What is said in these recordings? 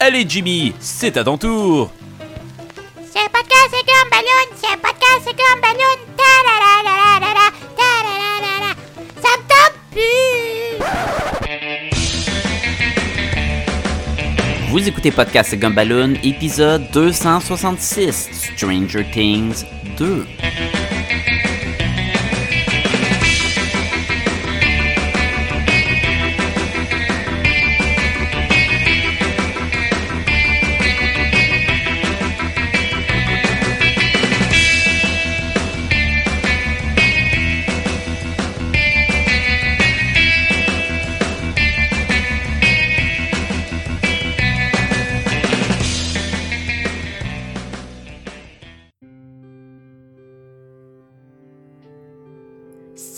Allez Jimmy, c'est à ton tour. C'est podcast, c'est comme ballon. C'est podcast, c'est comme ballon. Ta la la la la la ta la la la la. Ça me tente plus. Vous écoutez Podcast Gumballoon, épisode 266, Stranger Things 2.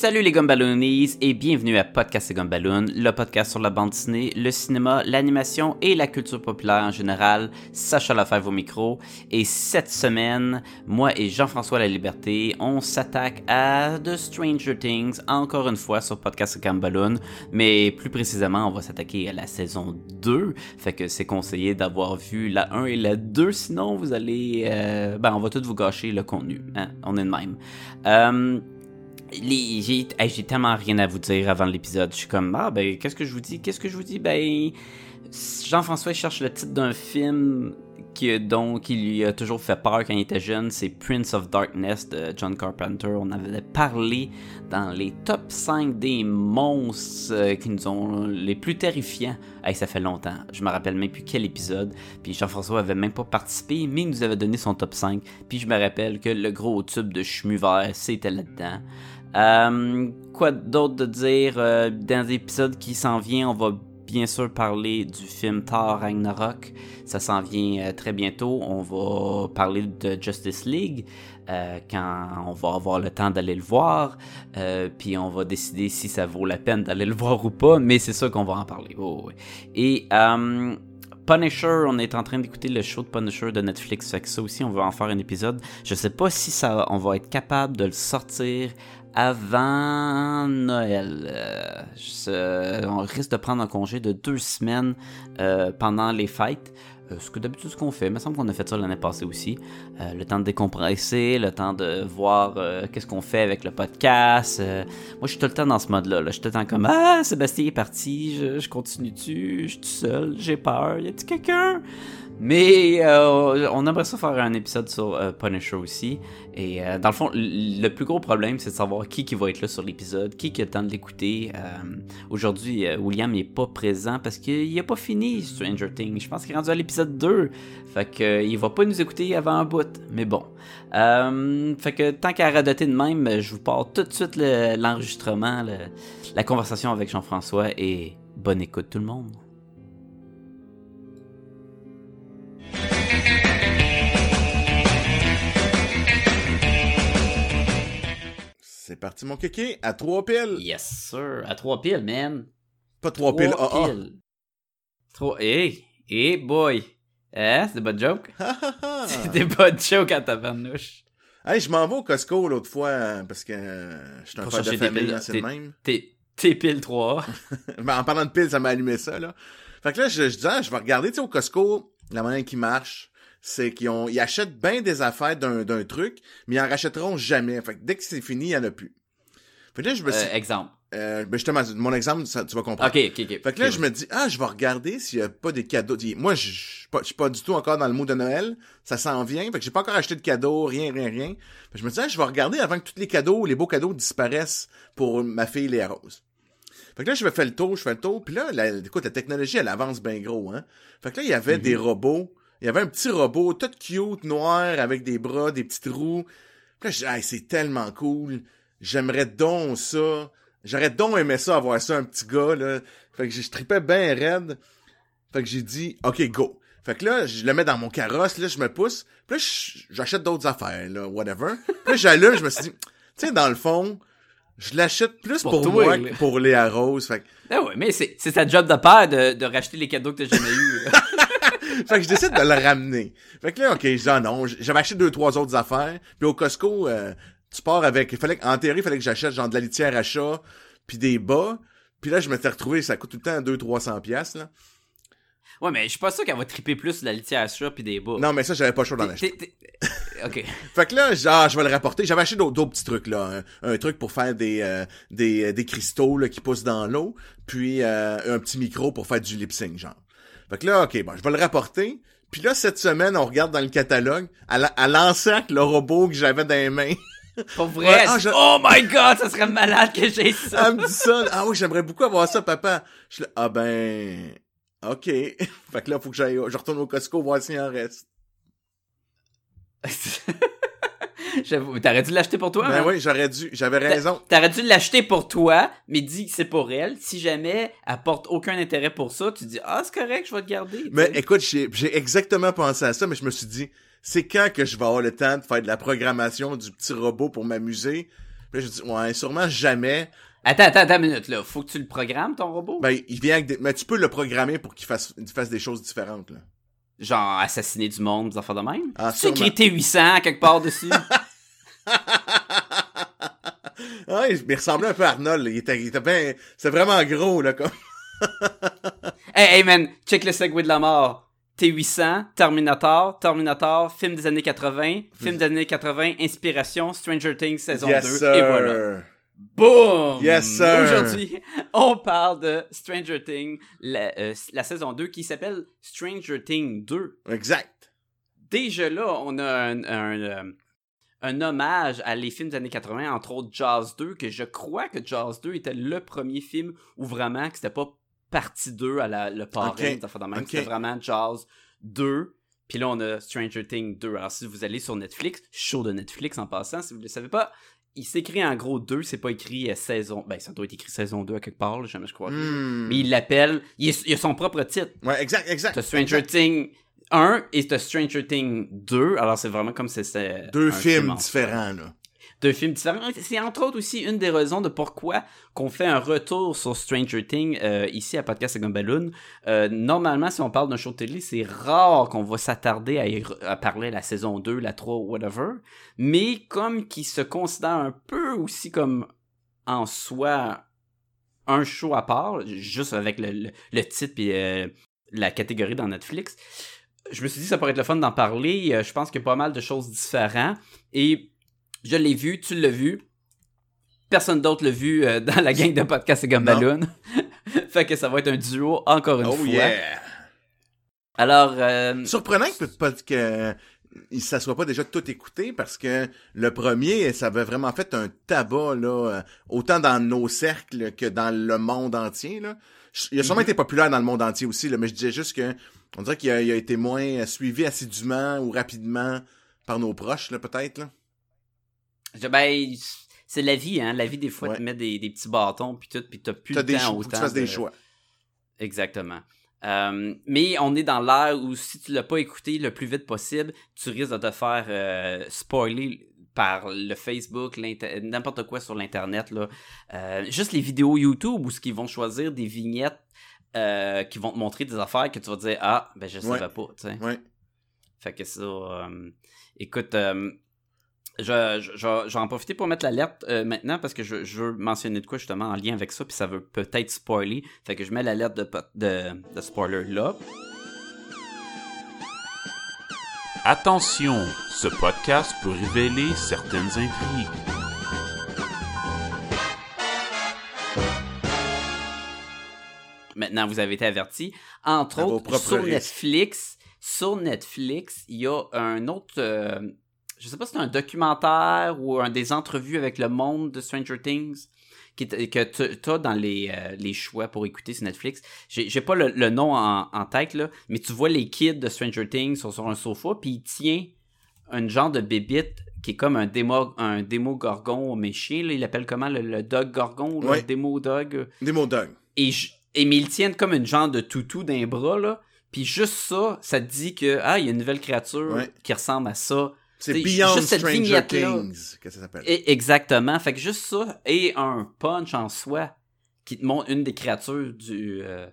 Salut les Gumballoonies et bienvenue à Podcast et le podcast sur la bande dessinée, le cinéma, l'animation et la culture populaire en général. Sacha Lafèvre au micro. Et cette semaine, moi et Jean-François La Liberté, on s'attaque à The Stranger Things, encore une fois sur Podcast et. Mais plus précisément, on va s'attaquer à la saison 2. Fait que c'est conseillé d'avoir vu la 1 et la 2, sinon vous allez... euh, ben, on va tout vous gâcher le contenu. Hein? On est de même. Euh, J'ai tellement rien à vous dire avant l'épisode. Je suis comme, ah ben, qu'est-ce que je vous dis? Qu'est-ce que je vous dis? Ben, Jean-François il cherche le titre d'un film qui, dont, qui lui a toujours fait peur quand il était jeune. C'est Prince of Darkness de John Carpenter. On avait parlé dans les top 5 des monstres euh, qui nous ont les plus terrifiants. Hey, ça fait longtemps. Je me rappelle même plus quel épisode. Puis Jean-François avait même pas participé, mais il nous avait donné son top 5. Puis je me rappelle que le gros tube de chemu vert, c'était là-dedans. Euh, quoi d'autre de dire euh, dans l'épisode qui s'en vient, on va bien sûr parler du film Thor Ragnarok. Ça s'en vient euh, très bientôt. On va parler de Justice League quand on va avoir le temps d'aller le voir. Puis on va décider si ça vaut la peine d'aller le voir ou pas. Mais c'est ça qu'on va en parler. Oh. Et Punisher, on est en train d'écouter le show de Punisher de Netflix. Fait que ça aussi, on va en faire un épisode. Je sais pas si ça, on va être capable de le sortir avant Noël. Euh, on risque de prendre un congé de deux semaines euh, pendant les fêtes. Euh, ce que d'habitude ce qu'on fait, il me semble qu'on a fait ça l'année passée aussi. Le temps de décompresser, le temps de voir qu'est-ce qu'on fait avec le podcast. Moi, je suis tout le temps dans ce mode-là. Là. Je suis tout le temps comme Ah, Sébastien est parti, je, je continue-tu, je suis tout seul, j'ai peur, y a-t-il quelqu'un? Mais euh, on aimerait ça faire un épisode sur euh, Punisher aussi. Et euh, dans le fond, le plus gros problème, c'est de savoir qui qui va être là sur l'épisode, qui qui a le temps de l'écouter. Aujourd'hui, William n'est pas présent parce qu'il a pas fini Stranger Things. Je pense qu'il est rendu à l'épisode 2. Fait que il va pas nous écouter avant un bout. Mais bon. Fait que tant qu'à radoter de même, je vous parle tout de suite le- l'enregistrement, le- la conversation avec Jean-François et bonne écoute tout le monde. C'est parti, mon kéké, à trois piles. Yes, sir. À trois piles, man. Pas trois piles ah, Trois piles. Trois. Hey, hey, boy. Hein, c'est des bonnes jokes? C'est des bonnes jokes à tabarnouche. hey, je m'en vais au Costco l'autre fois euh, parce que euh, je suis un père de famille, hein, c'est le même. T'es, pile 3. Ben, en parlant de piles, ça m'a allumé ça, là. Fait que là, je, je dis, ah, je vais regarder, tu sais, au Costco, la manière qui marche, c'est qu'ils ont, ils achètent bien des affaires d'un, d'un truc, mais ils en rachèteront jamais. Fait que dès que c'est fini, il y en a plus. Fait que là, je me suis, Euh, exemple. euh, ben, justement, mon exemple, ça, tu vas comprendre. Ok, ok, ok. Fait que là, je me dis, ah, je vais regarder s'il y a pas des cadeaux. Moi, je suis pas, du tout encore dans le mood de Noël. Ça s'en vient. Fait que j'ai pas encore acheté de cadeaux, rien, rien, rien. Fait que je me dis, ah, je vais regarder avant que tous les cadeaux, les beaux cadeaux disparaissent pour ma fille Léa Rose. Fait que là, je me fais le tour, je fais le tour. Puis là, la, écoute, la technologie, elle avance bien gros, hein. Fait que là, il y avait des robots. Il y avait un petit robot tout cute, noir, avec des bras, des petites roues. Puis là, je dis, ah, c'est tellement cool. J'aimerais donc ça. J'aurais donc aimé ça, avoir ça, un petit gars, là. Fait que je tripais bien raide. Fait que j'ai dit, OK, go. Fait que là, je le mets dans mon carrosse, là, je me pousse. Puis là, j'achète d'autres affaires, là, whatever. Puis là, j'allume, je me suis dit, tu sais, dans le fond, je l'achète plus Pour pour, toi, moi là. que pour Léa Rose. Fait que, Ah ouais, mais c'est, c'est sa job de père de, de racheter les cadeaux que t'as jamais eu. fait que je décide de le ramener. Fait que là, OK, je dis, ah non, j'avais acheté deux, trois autres affaires. Puis au Costco, euh, tu pars avec, il fallait, en théorie, il fallait que j'achète genre de la litière à chat, puis des bas. Puis là, je m'étais retrouvé, ça coûte tout le temps 200-300 piastres, là. Ouais, mais je suis pas sûr qu'elle va triper plus sur la litière à chat puis des bouts. Non, mais ça, j'avais pas choix d'en acheter. Ok. Fait que là, genre, je vais le rapporter. J'avais acheté d'autres petits trucs, là. Un, un truc pour faire des, euh, des, euh, des cristaux, là, qui poussent dans l'eau. Puis, euh, un petit micro pour faire du lip sync, genre. Fait que là, OK, bon, je vais le rapporter. Puis là, cette semaine, on regarde dans le catalogue, à l'encercle, le robot que j'avais dans les mains. Pour vrai, Ouais, ah, je- oh my god, ça serait malade que j'ai ça. Elle me dit ça. Ah oui, j'aimerais beaucoup avoir ça, papa. Je suis là, ah ben, OK. fait que là, faut que j'aille, je retourne au Costco voir s'il en reste. J'avoue, T'aurais dû l'acheter pour toi, Ben hein? oui, j'aurais dû, j'avais raison. T'aurais dû l'acheter pour toi, mais dis que c'est pour elle. Si jamais elle porte aucun intérêt pour ça, tu dis ah c'est correct, je vais te garder. Mais écoute, j'ai j'ai exactement pensé à ça, mais je me suis dit, c'est quand que je vais avoir le temps de faire de la programmation du petit robot pour m'amuser? Puis là, je dis, ouais, sûrement jamais. Attends, attends, attends une minute là. Faut que tu le programmes ton robot? Ben, il vient avec des... Mais tu peux le programmer pour qu'il fasse, il fasse des choses différentes, là. Genre assassiner du monde, des enfants de même? Ah, tu écrit T800 quelque part dessus? Ah, il, ressemblait un peu à Arnold. Il était, il était bien... C'est vraiment gros, là, comme... hey, hey man, check le segway de la mort. T800, Terminator, Terminator, film des années 80, film des années 80, inspiration, Stranger Things saison 2, yes, sir. et voilà. Boom! Yes, sir. Aujourd'hui, on parle de Stranger Things, la, euh, la saison 2 qui s'appelle Stranger Things 2. Exact. Déjà là, on a un, un, euh, un hommage à les films des années 80, entre autres Jazz 2, que je crois que Jazz 2 était le premier film où vraiment que c'était pas partie 2 à la, le parrain, Ok. des affaires de même. Ok. C'était vraiment Jazz 2. Puis là, on a Stranger Things 2. Alors, si vous allez sur Netflix, show de Netflix en passant, si vous ne le savez pas, il s'écrit en gros 2, c'est pas écrit euh, saison. Ben, ça doit être écrit saison 2 à quelque part, là, jamais je crois. Hmm. Mais il l'appelle. Il, il a son propre titre. Ouais, exact, exact. T'as Stranger. Things 1 et t'as Stranger Things 2. Alors, c'est vraiment comme si c'était. Deux un films film en différents, là. deux films différents. C'est entre autres aussi une des raisons de pourquoi qu'on fait un retour sur Stranger Things euh, ici à Podcast et Gumballoon. Euh, normalement, si on parle d'un show de télé, c'est rare qu'on va s'attarder à, à parler la saison 2, la 3, whatever. Mais comme qui se considère un peu aussi comme en soi un show à part, juste avec le, le, le titre et la catégorie dans Netflix, je me suis dit que ça pourrait être le fun d'en parler. Euh, je pense qu'il y a pas mal de choses différentes. Et je l'ai vu, tu l'as vu. Personne d'autre l'a vu euh, dans la gang de podcast et Gumballoon. fait que ça va être un duo encore une Oh fois. yeah! Alors, euh, Surprenant que, que il- ça soit pas déjà tout écouté parce que le premier, ça avait vraiment fait un tabac là, autant dans nos cercles que dans le monde entier là. Il a sûrement Mhm. été populaire dans le monde entier aussi là, mais je disais juste que on dirait qu'il a, été moins euh, suivi assidûment ou rapidement par nos proches là peut-être là. ben, c'est la vie, hein. La vie, des fois, Ouais. te met des, des petits bâtons, puis tout, puis t'as plus T'as le des temps choix, autant. que tu fasses des de- choix. Exactement. Euh, mais on est dans l'ère où si tu l'as pas écouté le plus vite possible, tu risques de te faire euh, spoiler par le Facebook, n'importe quoi sur l'internet là. Euh, juste les vidéos YouTube où ce qu'ils vont choisir des vignettes euh, qui vont te montrer des affaires que tu vas dire ah ben je Ouais. savais pas, tu sais. Ouais. Fait que ça, euh, écoute, euh, je, je, je, je vais en profiter pour mettre l'alerte euh, maintenant parce que je, je veux mentionner de quoi justement en lien avec ça, puis ça veut peut-être spoiler. Fait que je mets l'alerte de, pot- de, de spoiler là. Attention, ce podcast peut révéler certaines intrigues. Maintenant, vous avez été avertis. Entre À autres, sur risques. Netflix, sur Netflix, il y a un autre. euh, je sais pas si c'est un documentaire ou un des entrevues avec le monde de Stranger Things qui que tu as dans les, euh, les choix pour écouter sur Netflix. J'ai j'ai pas le, le nom en, en tête, là, mais tu vois les kids de Stranger Things sont sur un sofa, puis il tient un genre de bébite qui est comme un démo, un démo gorgon méchant. Là, il appelle comment le, le dog gorgon, Ouais. le démo dog mots dingues. et, je- et mais ils tiennent comme une genre de toutou d'un bras là puis juste ça ça te dit que ah il y a une nouvelle créature Ouais. qui ressemble à ça C'est Beyond juste cette Stranger. Things que ça s'appelle. exactement fait que juste ça et un punch en soi qui te montre une des créatures du euh,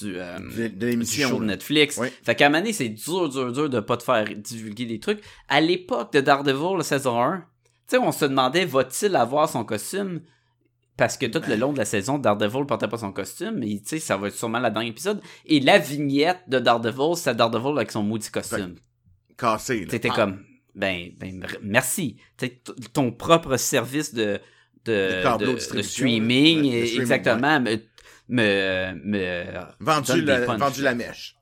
du, euh, De, de du l'émission. show de. Netflix. Fait qu'à un moment donné, c'est dur, dur, dur de pas te faire divulguer des trucs. À l'époque de Daredevil, la saison 1, tu sais, on se demandait, va-t-il avoir son costume? Parce que tout le long de la saison, Daredevil portait pas son costume, mais tu sais, ça va être sûrement la dernier épisode. Et la vignette de Daredevil, c'est Daredevil avec son maudit costume. Cassé, là. T'étais Ah. comme, ben, ben, mer- merci. T'sais, ton propre service de, de, streaming. Ouais, exactement, me, me, me Vendu, la, vendu la mèche.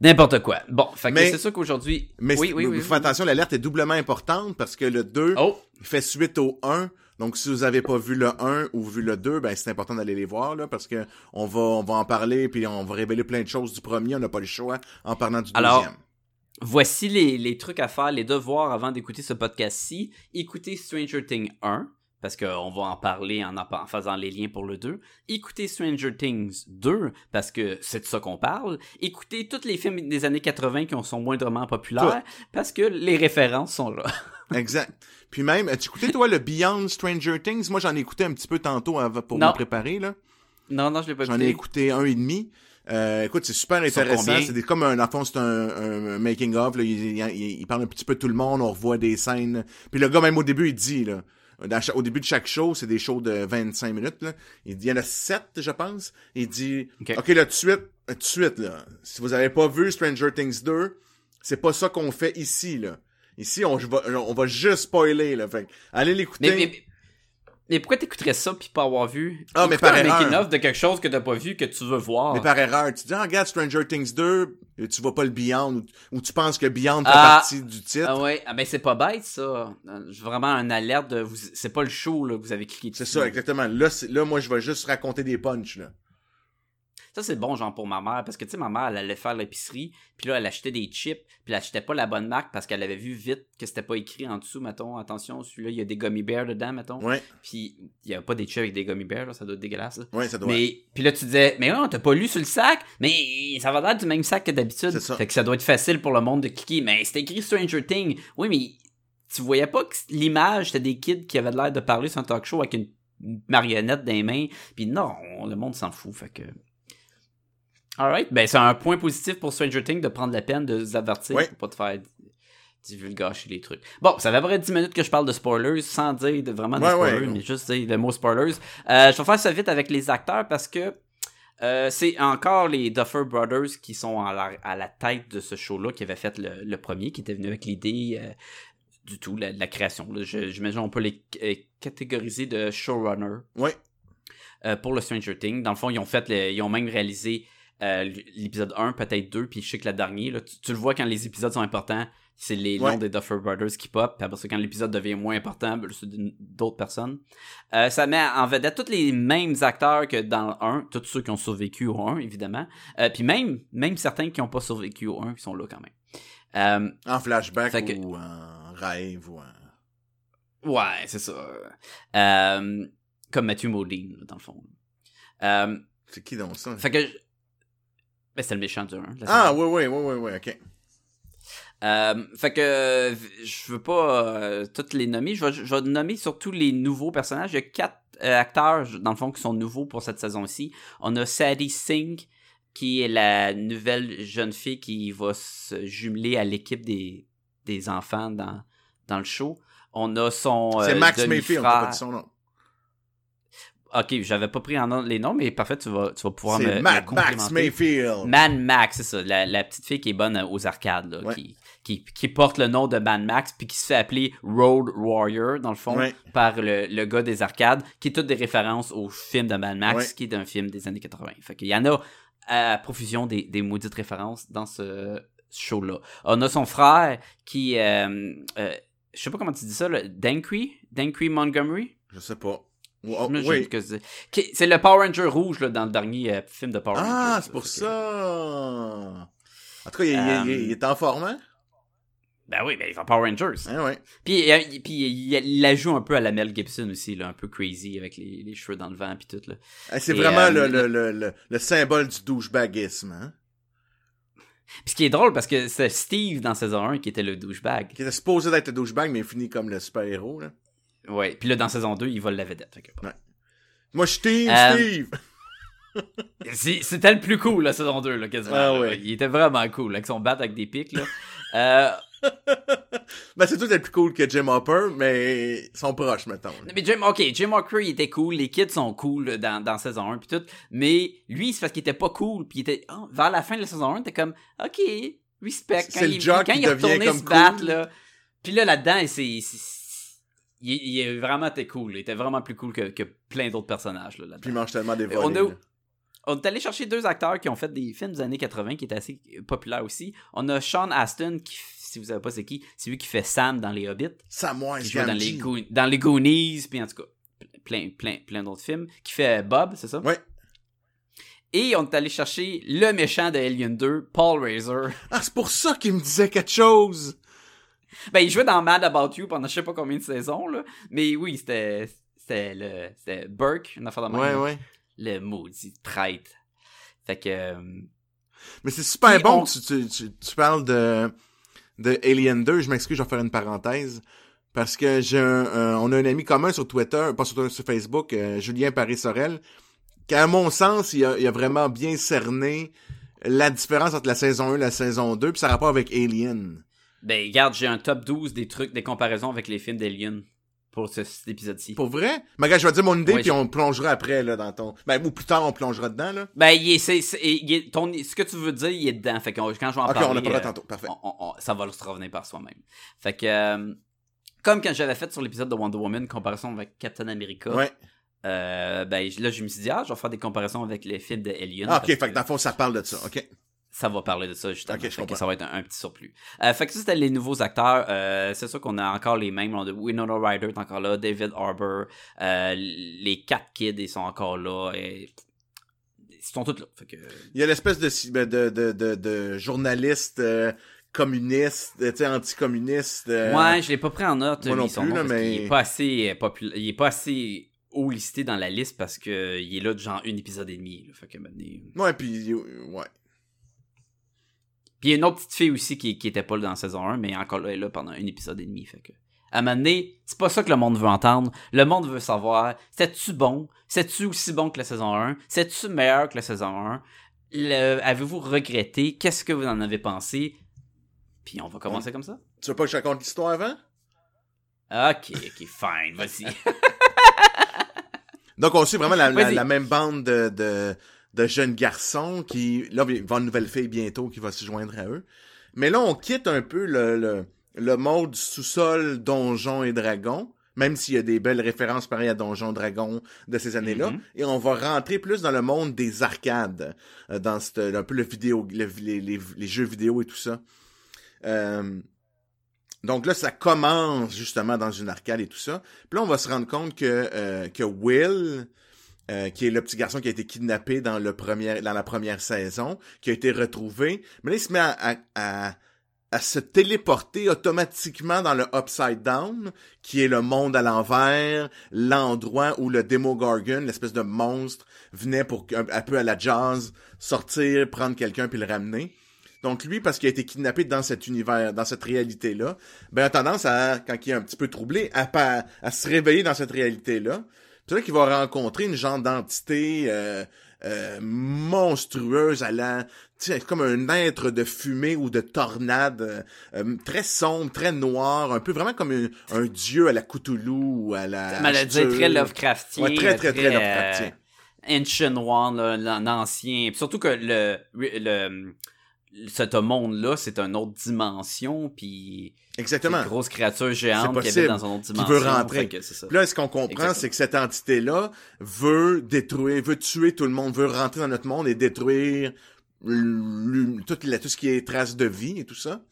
N'importe quoi. Bon, fait que Mais- c'est sûr qu'aujourd'hui. Mais oui, oui, attention, l'alerte est doublement importante parce que le 2 Oh, fait suite au 1. Donc, si vous avez pas vu le 1 ou vu le 2, ben, c'est important d'aller les voir, là, parce que on va, on va en parler, puis on va révéler plein de choses du premier, on n'a pas le choix en parlant du Alors, deuxième. voici les, les trucs à faire, les devoirs avant d'écouter ce podcast-ci. Écoutez Stranger Things 1, parce qu'on va en parler en, en en faisant les liens pour le 2. Écoutez Stranger Things 2, parce que c'est de ça qu'on parle. Écoutez tous les films des années 80 qui sont moindrement populaires, parce que les références sont là. Exact. Puis même, as-tu écouté, toi, le Beyond Stranger Things? Moi, j'en ai écouté un petit peu tantôt avant- pour Non. me préparer, là. non, non, je l'ai pas J'en écouté. ai écouté un et demi. Euh, écoute, c'est super intéressant. C'est comme un, en fond, c'est un, un making of. Là. Il, il- il parle un petit peu de tout le monde. On revoit des scènes. Puis le gars, même au début, il dit, là, dans au début de chaque show, c'est des shows de 25 minutes. Là. Il dit, il y en a 7, je pense. Il dit, Ok. OK, là, tout de suite, tout de suite, là, si vous avez pas vu Stranger Things 2, c'est pas ça qu'on fait ici, là. Ici, on, on va juste spoiler, là. Fait allez l'écouter. Mais, mais, mais pourquoi t'écouterais ça puis pas avoir vu? Ah, mais par un erreur. making of de quelque chose que t'as pas vu que tu veux voir. Mais par erreur, tu dis, ah, regarde Stranger Things 2, et tu vois pas le Beyond, ou, ou tu penses que Beyond fait Ah. partie du titre. Ah ouais, ah ben c'est pas bête ça. Euh, Vraiment un alerte de vous c'est pas le show là que vous avez cliqué C'est dessus. ça, exactement. Là, c'est- là, moi, je vais juste raconter des punchs, là. Ça c'est bon genre pour ma mère parce que tu sais ma mère elle allait faire l'épicerie, puis là elle achetait des chips, puis elle achetait pas la bonne marque parce qu'elle avait vu vite que c'était pas écrit en dessous mettons attention, celui-là il y a des gummy bears dedans mettons. Ouais, Puis il y a pas des chips avec des gummy bears là, ça doit être dégueulasse. là. ouais, ça doit. Mais puis là tu disais mais non, t'as pas lu sur le sac, mais ça va l'air du même sac que d'habitude. C'est ça. Fait que ça doit être facile pour le monde de cliquer, mais c'était écrit Stranger Things. Oui, mais tu voyais pas que l'image c'était des kids qui avaient l'air de parler sur un talk show avec une marionnette dans les mains, puis non, le monde s'en fout, fait que Alright, ben c'est un point positif pour Stranger Things de prendre la peine de vous avertir Ouais. pour pas te faire divulgacher les trucs. Bon, ça fait à peu près 10 minutes que je parle de spoilers sans dire de, vraiment de Ouais, spoilers, ouais. mais juste dire le mot spoilers. Euh, je vais faire ça vite avec les acteurs parce que euh, c'est encore les Duffer Brothers qui sont à la, à la tête de ce show-là, qui avaient fait le, le premier, qui était venu avec l'idée euh, du tout, la, la création. J'imagine on peut les catégoriser de showrunner euh, pour le Stranger Things. Dans le fond, ils ont fait, le- ils ont même réalisé euh, l'épisode 1, peut-être 2, puis je sais que le dernier, là, tu, tu le vois quand les épisodes sont importants, c'est les Ouais. noms des Duffer Brothers qui pop, puis après ça, quand l'épisode devient moins important, ben, c'est d'autres personnes. Euh, ça met en vedette tous les mêmes acteurs que dans le 1, tous ceux qui ont survécu au 1, évidemment, Euh, puis même, même certains qui n'ont pas survécu au 1, qui sont là quand même. En flashback que- ou en rêve ou en... Ouais, c'est ça. Comme Matthew Modine, dans le fond. C'est qui donc ça? fait que. Ben, c'était le méchant du 1. Ah, ouais, ouais, ouais, ouais, ouais, ok. Euh, fait que je veux pas euh, toutes les nommer. Je vais, je vais nommer surtout les nouveaux personnages. Il y a quatre euh, acteurs, dans le fond, qui sont nouveaux pour cette saison-ci. On a Sadie Singh, qui est la nouvelle jeune fille qui va se jumeler à l'équipe des, des enfants dans, dans le show. On a son. C'est Max Mayfield, on peut pas dire son nom. Ok, j'avais pas pris en les noms, mais parfait, tu vas, tu vas pouvoir me, C'est me Mad Max. Mayfield. Man Max, c'est ça, la, la petite fille qui est bonne aux arcades, là, Ouais. qui, qui, qui porte le nom de Man Max, puis qui se fait appeler Road Warrior, dans le fond, Ouais. par le, le gars des arcades, qui est toutes des références au film de Man Max, Ouais. qui est un film des années 80. Fait qu'il y en a à profusion des, des maudites références dans ce show-là. On a son frère qui, euh, euh, je sais pas comment tu dis ça, le Dankry, Dankry Montgomery? Je sais pas. Oh, oui. c'est le Power Ranger rouge là, dans le dernier euh, film de Power Ranger. Ah, c'est pour que- ça. En tout cas, il, il- Euh, il- il est en forme, hein? Ben oui, ben il fait Power Rangers. Hein, ouais. Puis, euh, il- puis il, la joue un peu à la Mel Gibson aussi, là, un peu crazy avec les, les cheveux dans le vent puis tout là. Eh, C'est vraiment euh, le, le, le, le, le symbole du douchebagisme, hein? Puis ce qui est drôle parce que c'est Steve dans saison 1 qui était le douchebag. Qui était supposé d'être le douchebag, mais il finit comme le super-héros, là. Ouais. Puis là dans saison 2, il vole la vedette. Fait que- Moi, je suis Steve, Euh, Steve! C'était le plus cool la saison 2 là quasiment. Ah ouais. Il était vraiment cool avec son bat avec des pics là. Euh, Ben, c'est tout le plus cool que Jim Hopper, mais ils sont proches, mettons. Mais Jim, ok, Jim Hawker, il était cool, les kids sont cool dans, dans saison 1 puis tout, mais lui, c'est parce qu'il était pas cool, puis il était, oh, vers la fin de la saison 1, t'es comme, ok, respect, C'est quand le il, jock quand il se battre, cool. là, puis là, là-dedans, c'est- il, il est vraiment était cool, il était vraiment plus cool que, que plein d'autres personnages, là. Puis ils mangent tellement des On volets. a- là. On est allé chercher deux acteurs qui ont fait des films des années 80 qui étaient assez populaires aussi. On a Sean Astin, qui, si vous savez pas c'est qui, c'est lui qui fait Sam dans Les Hobbits, Samwise qui joue dans les, Gamgee. Goon- dans les Goonies, puis en tout cas, plein, plein, plein d'autres films, qui fait Bob, c'est ça? Ouais. Et on est allé chercher le méchant de Alien 2, Paul Razor. Ah, c'est pour ça qu'il me disait quelque chose. Ben, il jouait dans Mad About You pendant je sais pas combien de saisons, là. Mais oui, c'était, c'était le, c'était Burke, une affaire de même. Ouais, ouais. Le maudit traître. Fait que, euh, Mais c'est super bon on- que tu, tu, tu, tu parles de, de Alien 2. Je m'excuse, je vais faire une parenthèse. Parce que j'ai on a un ami commun sur Twitter, pas sur, Twitter, sur Facebook, euh, Julien Paris-Sorel, qui, à mon sens, il a, il a vraiment bien cerné la différence entre la saison 1 et la saison 2, puis ça rapport avec Alien. Ben, regarde, j'ai un top 12 des trucs, des comparaisons avec les films d'Alien pour ce- cet épisode-ci. Pour vrai? Mais gars, je vais te dire mon idée, Ouais, puis je- on plongera après, là, dans ton... Ben, ou plus tard, on plongera dedans, là. Ben, il est, c'est, est- ton, ce que tu veux dire, il est dedans. Fait que quand je vais en Ok, parler, on en parlera euh, tantôt. Parfait. on- on- on- ça va se revenir par soi-même. Fait que, euh, comme quand j'avais fait sur l'épisode de Wonder Woman, comparaison avec Captain America, Ouais. euh, ben là, je me suis dit, ah, je vais faire des comparaisons avec les films de Alien. Ah, ok, fait que dans le fond, ça parle de ça, ok. Ça va parler de ça, justement. Ok, je Fait que ça va être un, un petit surplus. Euh, fait que ça, c'était les nouveaux acteurs. Euh, c'est sûr qu'on a encore les mêmes. On a Winona Ryder est encore là, David Harbour, euh, les quatre kids, ils sont encore là. Et... Ils sont tous là. Fait que... Il y a l'espèce de, de, de, de, de, de journaliste euh, communiste, tu sais, anticommuniste. euh, Ouais, je l'ai pas pris en note. moi non plus, nom, là, mais- est pas assez populaire. Il est pas assez haut listé dans la liste parce que il est là de genre un épisode et demi. là. Fait que maintenant, Ouais, puis, ouais. Puis il y a une autre petite fille aussi qui, qui était pas là dans la saison 1, mais encore là, elle est là pendant un épisode et demi. Fait que. À un moment donné, c'est pas ça que le monde veut entendre. Le monde veut savoir, c'est-tu bon? C'est-tu aussi bon que la saison 1? C'est-tu meilleur que la saison 1? Le- Avez-vous regretté? Qu'est-ce que vous en avez pensé? Puis on va commencer comme ça. Tu veux pas que je raconte l'histoire avant? Ok, ok, fine, vas-y. Donc, on suit vraiment la, la, Vas-y. la même bande de, de, de jeunes garçons qui, là, il va y avoir une nouvelle fille bientôt qui va se joindre à eux. Mais là, on quitte un peu le, le, le mode sous-sol, donjon et dragon, même s'il y a des belles références pareilles à Donjon Dragon de ces années-là. Mhm. Et on va rentrer plus dans le monde des arcades, euh, dans cette, un peu le vidéo, le- les, les, les jeux vidéo et tout ça. Euh, donc là, ça commence justement dans une arcade et tout ça. Puis là, on va se rendre compte que, euh, que Will, euh, qui est le petit garçon qui a été kidnappé dans, le premier, dans la première saison, qui a été retrouvé, mais là, il se met à, à, se téléporter automatiquement dans le Upside Down, qui est le monde à l'envers, l'endroit où le Demogorgon, l'espèce de monstre, venait pour un, peu à la jazz, sortir, prendre quelqu'un puis le ramener. Donc lui, parce qu'il a été kidnappé dans cet univers, dans cette réalité-là, ben a tendance à, quand il est un petit peu troublé, à, à se réveiller dans cette réalité-là. C'est là qu'il va rencontrer une genre d'entité euh, euh, monstrueuse à la, tu sais, comme un être de fumée ou de tornade, euh, euh, très sombre, très noir, un peu vraiment comme un, un dieu à la Cthulhu ou à la. Cthulhu. très Lovecraftien. Ouais, très, très, très euh, Lovecraftien. Ancient One, l'ancien. Surtout que le, le, ce monde-là, c'est une autre dimension, puis Exactement. une grosse créature géante qui habite dans une autre dimension. veut rentrer. que ça. Là, ce qu'on comprend, c'est que cette entité-là veut détruire, veut tuer tout le monde, veut rentrer dans notre monde et détruire tout, la- tout ce qui est trace de vie et tout ça.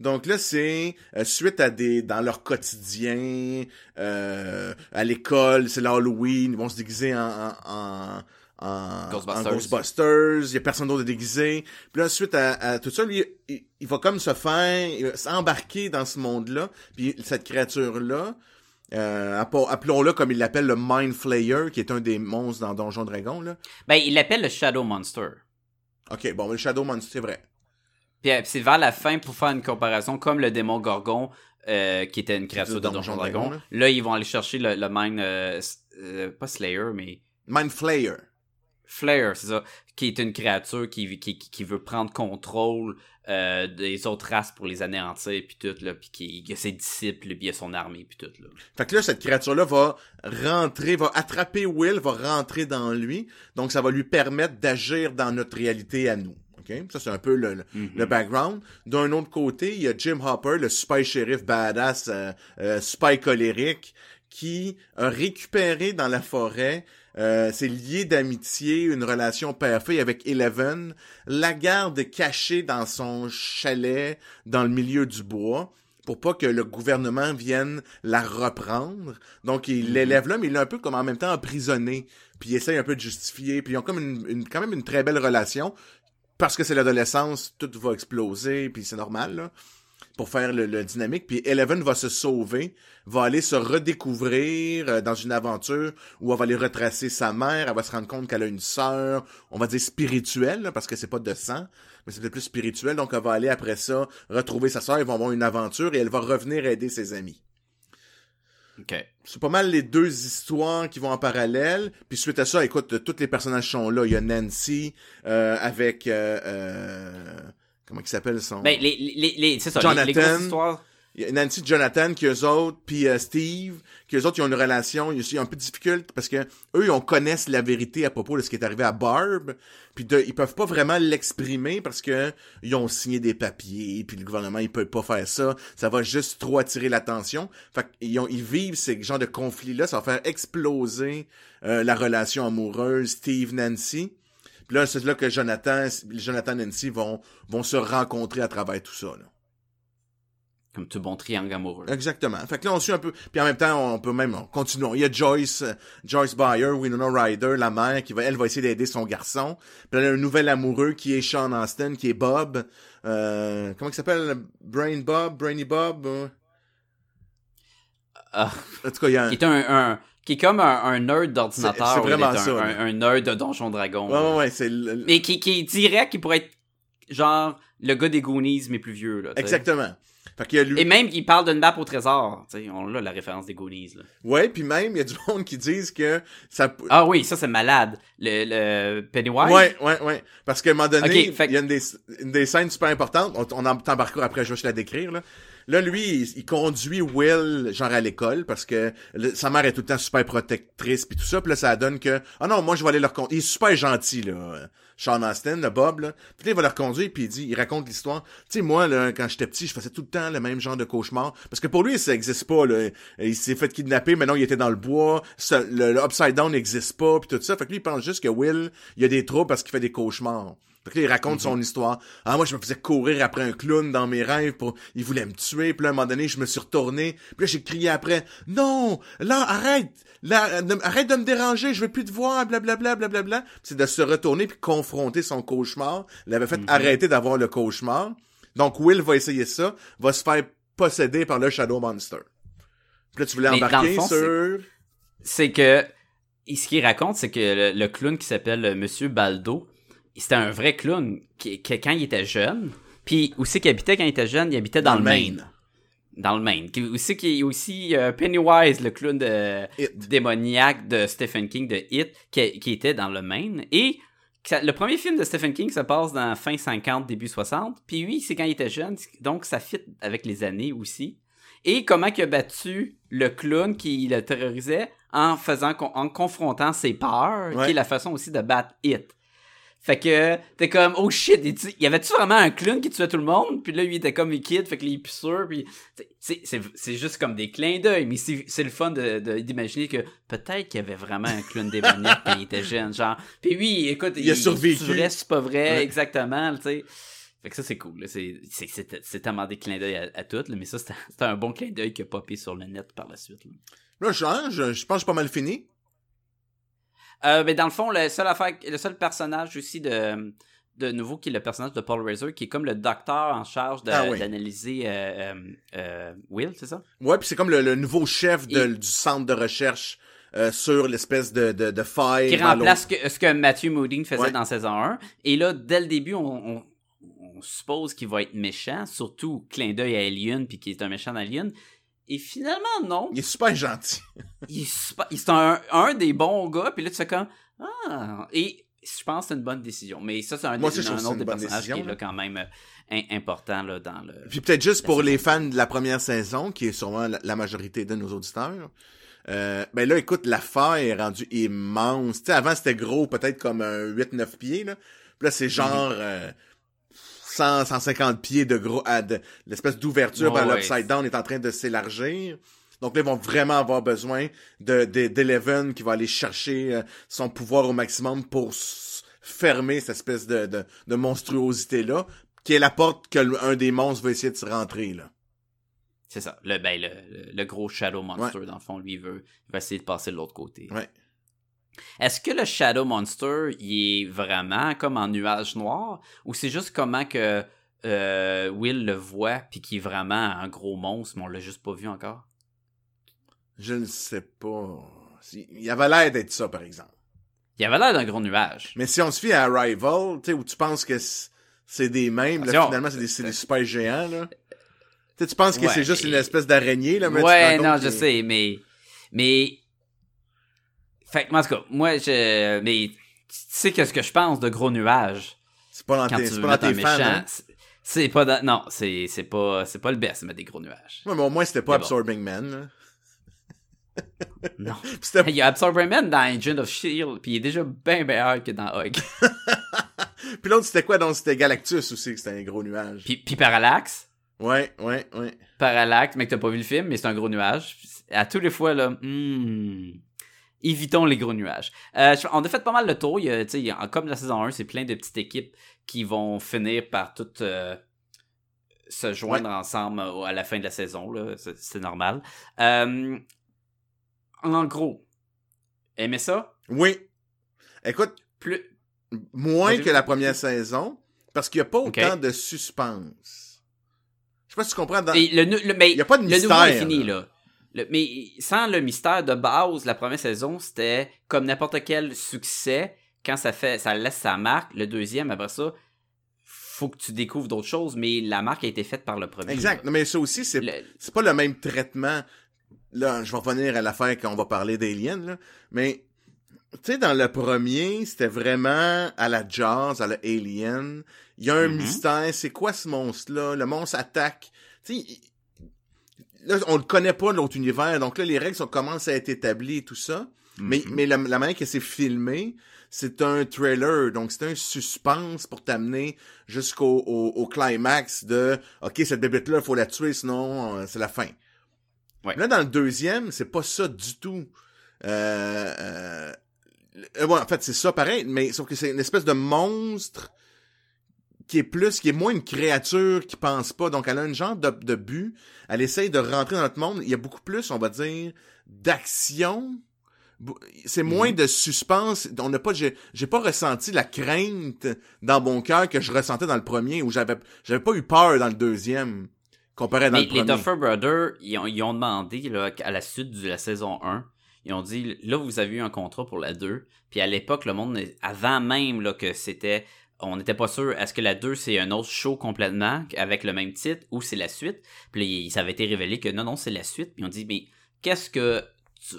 Donc là, c'est euh, suite à des dans leur quotidien, euh, à l'école, c'est l'Halloween, ils vont se déguiser en, en, en, en- Ghostbusters. en Ghostbusters, il y a personne d'autre de déguisé. Puis là, suite à, à tout ça, lui, il, il va comme se faire, s'embarquer dans ce monde-là, puis cette créature-là, euh, app- appelons-le comme il l'appelle le Mind Flayer, qui est un des monstres dans Donjon Dragon, là. Ben, il l'appelle le Shadow Monster. Ok, bon, le Shadow Monster, c'est vrai. Puis euh, c'est vers la fin pour faire une comparaison, comme le démon Gorgon, euh, qui était une créature de Donjon Donjon Dragon, Dragon. là. Là. ils vont aller chercher le, le Mind, euh, pas Slayer, mais Mind Flayer. Flair, c'est ça, qui est une créature qui, qui, qui veut prendre contrôle euh, des autres races pour les anéantir, puis tout, là, puis qui il a ses disciples, puis il a son armée, puis tout, là. Fait que là, cette créature-là va rentrer, va attraper Will, va rentrer dans lui. Donc, ça va lui permettre d'agir dans notre réalité à nous. OK? Ça, c'est un peu le, le, Mhm. le background. D'un autre côté, il y a Jim Hopper, le spy shérif badass, euh, euh, spy colérique, qui a récupéré dans la forêt euh, c'est lié d'amitié, une relation père-fille avec Eleven, la garde cachée dans son chalet dans le milieu du bois pour pas que le gouvernement vienne la reprendre. Donc, il l'élève là, mais il est un peu comme en même temps emprisonné. Puis il essaye un peu de justifier. Puis ils ont comme une, une- quand même une très belle relation. Parce que c'est l'adolescence, tout va exploser, puis c'est normal, là, pour faire le, le dynamique. Puis Eleven va se sauver, va aller se redécouvrir euh, dans une aventure où elle va aller retracer sa mère, elle va se rendre compte qu'elle a une sœur, on va dire spirituelle, parce que c'est pas de sang, mais c'est peut-être plus spirituel. Donc elle va aller après ça retrouver sa sœur, ils vont avoir une aventure et elle va revenir aider ses amis. OK. C'est pas mal les deux histoires qui vont en parallèle. Puis suite à ça, écoute, tous les personnages sont là. Il y a Nancy euh, avec euh, euh, comment il s'appelle son Ben, les, les, les, c'est ça, les Jonathan. grosses histoires. Nancy Jonathan qui eux autres, puis euh, Steve, qui eux autres ils ont une relation, ils ont un peu de difficulté parce que eux ils ont connaissent la vérité à propos de ce qui est arrivé à Barb, puis ils peuvent pas vraiment l'exprimer parce que ils ont signé des papiers, puis le gouvernement il peut pas faire ça, ça va juste trop attirer l'attention. Fait qu'ils ont, ils vivent ces genres de conflits là, ça va faire exploser euh, la relation amoureuse Steve Nancy. Puis là c'est là que Jonathan, Jonathan et Nancy vont vont se rencontrer à travers tout ça là. Comme tout bon triangle amoureux. Exactement. Fait que là, on suit un peu. Puis en même temps, on peut même continuer. Il y a Joyce, Joyce Byer, Winona Ryder, la mère, qui va, elle va essayer d'aider son garçon. Puis elle a un nouvel amoureux qui est Sean Austin, qui est Bob. Euh, comment il s'appelle? Brain Bob, Brainy Bob? euh? Ah, En tout cas, il y a un. qui est un, un- qui est comme un, un nerd d'ordinateur. C'est- vraiment ça, Un, là. un, un nerd de Donjon Dragon. Ouais, ouais, ouais, c'est le- Mais qui, qui est direct, qui pourrait être genre le gars des Goonies, mais plus vieux. Là. Exactement. Fait qu'il y a lui. Et même, il parle d'une map au trésor. Tu sais, on a la référence des Goonies. Là. Ouais, puis même, il y a du monde qui disent que ça. Ah oui, ça c'est malade. Le, le Pennywise? Ouais, ouais, ouais. Parce qu'à un moment donné, fait il y a une des, une des scènes super importantes. On, on t'embarquera après, je vais te la décrire, là. Là, lui, il, conduit Will, genre, à l'école, parce que sa mère est tout le temps super protectrice, puis tout ça. Puis là, ça donne que, ah non, moi, je vais aller leur conduire. Il est super gentil, là. Sean Astin, le Bob, là. Puis il va leur conduire, puis il dit, il raconte l'histoire. Tu sais, moi, là, quand j'étais petit, je faisais tout le temps le même genre de cauchemar. Parce que pour lui, ça existe pas, là. Il s'est fait kidnapper, maintenant, il était dans le bois. Le, Upside Down n'existe pas, puis tout ça. Fait que lui, il pense juste que Will, il y a des troubles parce qu'il fait des cauchemars. Fait que là, il raconte son histoire. Ah, moi, je me faisais courir après un clown dans mes rêves pour, il voulait me tuer. Puis là, à un moment donné, je me suis retourné. Puis là, j'ai crié après, non, là, arrête. Là, ne- arrête de me déranger, je veux plus te voir, blablabla, blablabla. Puis C'est de se retourner puis confronter son cauchemar. Il avait fait arrêter d'avoir le cauchemar. Donc, Will va essayer ça, va se faire posséder par le Shadow Monster. Puis là, tu voulais embarquer fond, sur... c'est que et ce qu'il raconte, c'est que le, le clown qui s'appelle euh, Monsieur Baldo, c'était un vrai clown qui, qui- quand il était jeune. Puis aussi qu'il habitait quand il était jeune, il habitait dans, le Maine. Dans le Maine. Qui, aussi qui aussi euh, Pennywise, le clown de, démoniaque de Stephen King de It, qui, qui était dans le Maine. Et ça- le premier film de Stephen King se passe dans fin 50, début 60. Puis lui, c'est quand il était jeune, donc ça fit avec les années aussi. Et comment il a battu le clown qui le terrorisait en faisant en confrontant ses peurs, Ouais. qui est la façon aussi de battre It. Fait que t'es comme oh shit, y avait-tu vraiment un clown qui tuait tout le monde? Puis là lui il était comme kid, fait que là, il est plus sûr, puis c'est- juste comme des clins d'œil, mais c'est le fun de de- d'imaginer que peut-être qu'il y avait vraiment un clown démoniaque quand il était jeune, genre. Puis oui, écoute, Il a survécu. c'est pas vrai, Ouais. exactement, tu sais. Fait que ça, c'est cool. C'est tellement des clins d'œil à, à tout, là, mais ça, c'était un bon clin d'œil qui a popé sur le net par la suite. là. Là, je, hein, je, je pense que j'ai pas mal fini. Euh, mais dans le fond, le seul, affaire, le seul personnage aussi de, de nouveau qui est le personnage de Paul Razor, qui est comme le docteur en charge Ah oui. d'analyser euh, euh, Will, c'est ça? Ouais, puis c'est comme le, le nouveau chef de- Et- du centre de recherche euh, sur l'espèce de, de, de faille. Qui remplace ce que, ce que Matthew Modine faisait Ouais. dans saison 1. Et là, dès le début, on, on, on suppose qu'il va être méchant, surtout clin d'œil à Alien, puis qu'il est un méchant d'Alien. Et finalement, non. Il est super gentil. il est super- c'est un, un des bons gars, puis là tu fais comme ah et je pense que c'est une bonne décision. Mais ça, c'est un, Moi autre des personnages décision, qui est là quand même euh, im- important là, dans le. Puis peut-être juste pour saison. les fans de la première saison, qui est sûrement la, la majorité de nos auditeurs. Euh, ben là, écoute, l'affaire est rendue immense. Tu sais, avant, c'était gros, peut-être comme un 8-9 pieds, là. Puis là, c'est genre euh, 100, 150 pieds de gros... à de- L'espèce d'ouverture par ouais. l'Upside Down est en train de s'élargir. Donc là, ils vont vraiment avoir besoin de de- d'Eleven qui va aller chercher euh, son pouvoir au maximum pour fermer cette espèce de, de, de monstruosité-là, qui est la porte que un des monstres va essayer de se rentrer, là. C'est ça. Le, ben, le, le- gros Shadow Monster, dans le fond, lui, il veut, il va essayer de passer de l'autre côté. Ouais. Est-ce que le Shadow Monster, il est vraiment comme en nuage noir ou c'est juste comment que euh, Will le voit puis qu'il est vraiment un gros monstre, mais on l'a juste pas vu encore? Je ne sais pas. Il avait l'air d'être ça, par exemple. Il avait l'air d'un gros nuage. Mais si on se fie à Arrival, tu sais, où tu penses que c'est des mêmes, là, finalement, c'est des, des super géants, là. Tu sais, tu penses que Ouais, c'est juste une espèce d'araignée, là, mais ouais, tu non, je sais, mais. Mais. Fait que, en tout cas, moi, je. Mais. Tu sais qu'est-ce que je pense de gros nuages? C'est pas dans quand tes, tu c'est veux pas dans fans, méchant? hein? c'est- pas dans- Non, c'est c'est pas, c'est pas le best mettre des gros nuages. Ouais, mais au moins, c'était pas Mais bon. Absorbing Man. Non. Il y a Absorber Man dans Agent of Shield, puis il est déjà bien meilleur que dans Hug. Puis l'autre, c'était quoi? Donc, c'était Galactus aussi, que c'était un gros nuage. puis, puis Parallax? Ouais, ouais, ouais. Parallax, mais que t'as pas vu le film, mais c'est un gros nuage. À tous les fois, là, hmm, évitons les gros nuages. Euh, on a fait pas mal le tour. Il y a, tu sais, il y a- comme la saison 1, c'est plein de petites équipes qui vont finir par toutes euh, se joindre ensemble euh, à la fin de la saison. C'est normal. Euh, en gros, aimez ça? Oui. Écoute, Plus... moins que la première saison, parce qu'il n'y a pas autant de suspense. Je sais pas si tu comprends. Dans... Et le, nu- le- mais Il y a pas de le nouveau mystère, est fini, là. là. Le- mais sans le mystère de base, la première saison, c'était comme n'importe quel succès. Quand ça fait, ça laisse sa marque. Le deuxième, après ça, faut que tu découvres d'autres choses, mais la marque a été faite par le premier. Exact. Non, mais ça aussi, c'est Le- pas le même traitement. Là, je vais revenir à l'affaire quand on va parler d'Alien, là. Mais, tu sais, dans le premier, c'était vraiment à la Jaws, à la Alien. Il y a un Mhm. mystère. C'est quoi ce monstre-là? Le monstre attaque. Tu sais, là, on le connaît pas, l'autre univers. Donc là, les règles sont, commencent à être établies et tout ça. Mais, Mhm. mais la, la manière que c'est filmé, c'est un trailer, donc c'est un suspense pour t'amener jusqu'au au, au climax de OK, cette bébête-là, faut la tuer, sinon euh, c'est la fin. Ouais. Là, dans le deuxième, c'est pas ça du tout. Euh, euh, euh, ouais, en fait, c'est ça pareil, mais sauf que c'est une espèce de monstre qui est plus, qui est moins une créature qui pense pas. Donc, elle a une genre de, de but. Elle essaye de rentrer dans notre monde. Il y a beaucoup plus, on va dire, d'action. C'est moins de suspense. On n'a pas, j'ai, pas ressenti la crainte dans mon cœur que je ressentais dans le premier, où j'avais, j'avais pas eu peur dans le deuxième, comparé dans Mais le les premier. Duffer Brothers, ils ont, ils ont demandé, là, à la suite de la saison 1, ils ont dit, là, vous avez eu un contrat pour la 2. Puis à l'époque, le monde, avant même là, que c'était, on n'était pas sûr, est-ce que la 2 c'est un autre show complètement, avec le même titre, ou c'est la suite? Puis ça avait été révélé que non, non, c'est la suite. Puis on dit, mais qu'est-ce que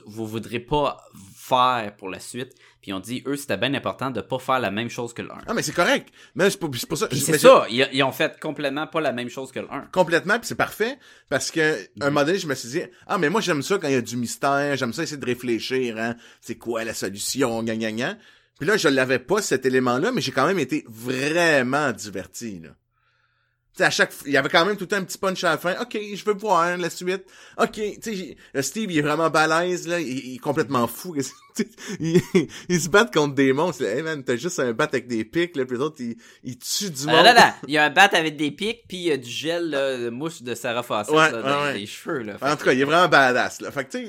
vous voudrez pas faire pour la suite? Puis on dit, eux, c'était bien important de pas faire la même chose que le 1. Ah, mais c'est correct. Mais c'est pour, ça. C'est ça, ils, ils ont fait complètement pas la même chose que le 1. complètement puis c'est parfait parce que un moment donné je me suis dit ah mais moi j'aime ça quand il y a du mystère j'aime ça essayer de réfléchir hein c'est quoi la solution gna gna gna puis là je l'avais pas cet élément là mais j'ai quand même été vraiment diverti là à chaque il y avait quand même tout le temps un petit punch à la fin ok je veux voir la suite ok tu sais Steve il est vraiment balèze là il, il est complètement fou il, il se bat contre des monstres hey man t'as juste un bat avec des pics là puis les autres ils, ils tuent du monde Ah, là, là, il y a un bat avec des pics, puis il y a du gel là, de mousse de Sarah Fawcett Ouais, là, ouais, dans ouais. les cheveux. Là. En tout cas, il est vraiment badass, là. Fait que, tu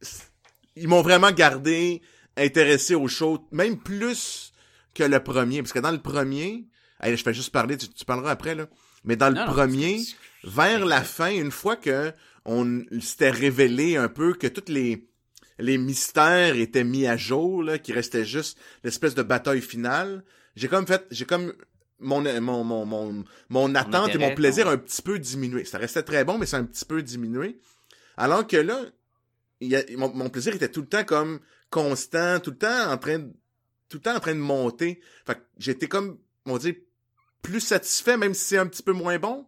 sais, ils m'ont vraiment gardé intéressé au show, même plus que le premier. Parce que dans le premier, allez, je fais juste parler, tu, tu parleras après, là. Mais dans le Non, premier, vers la fin, une fois que on s'était révélé un peu que tous les, les mystères étaient mis à jour, là, qu'il restait juste l'espèce de bataille finale, j'ai comme fait, j'ai comme, mon, mon, mon, mon, mon attente et mon plaisir un petit peu diminué. Ça restait très bon, mais c'est un petit peu diminué. Alors que là, il y a, mon, mon plaisir était tout le temps comme constant, tout le temps en train de, tout le temps en train de monter. Fait que j'étais comme, on dit, plus satisfait, même si c'est un petit peu moins bon.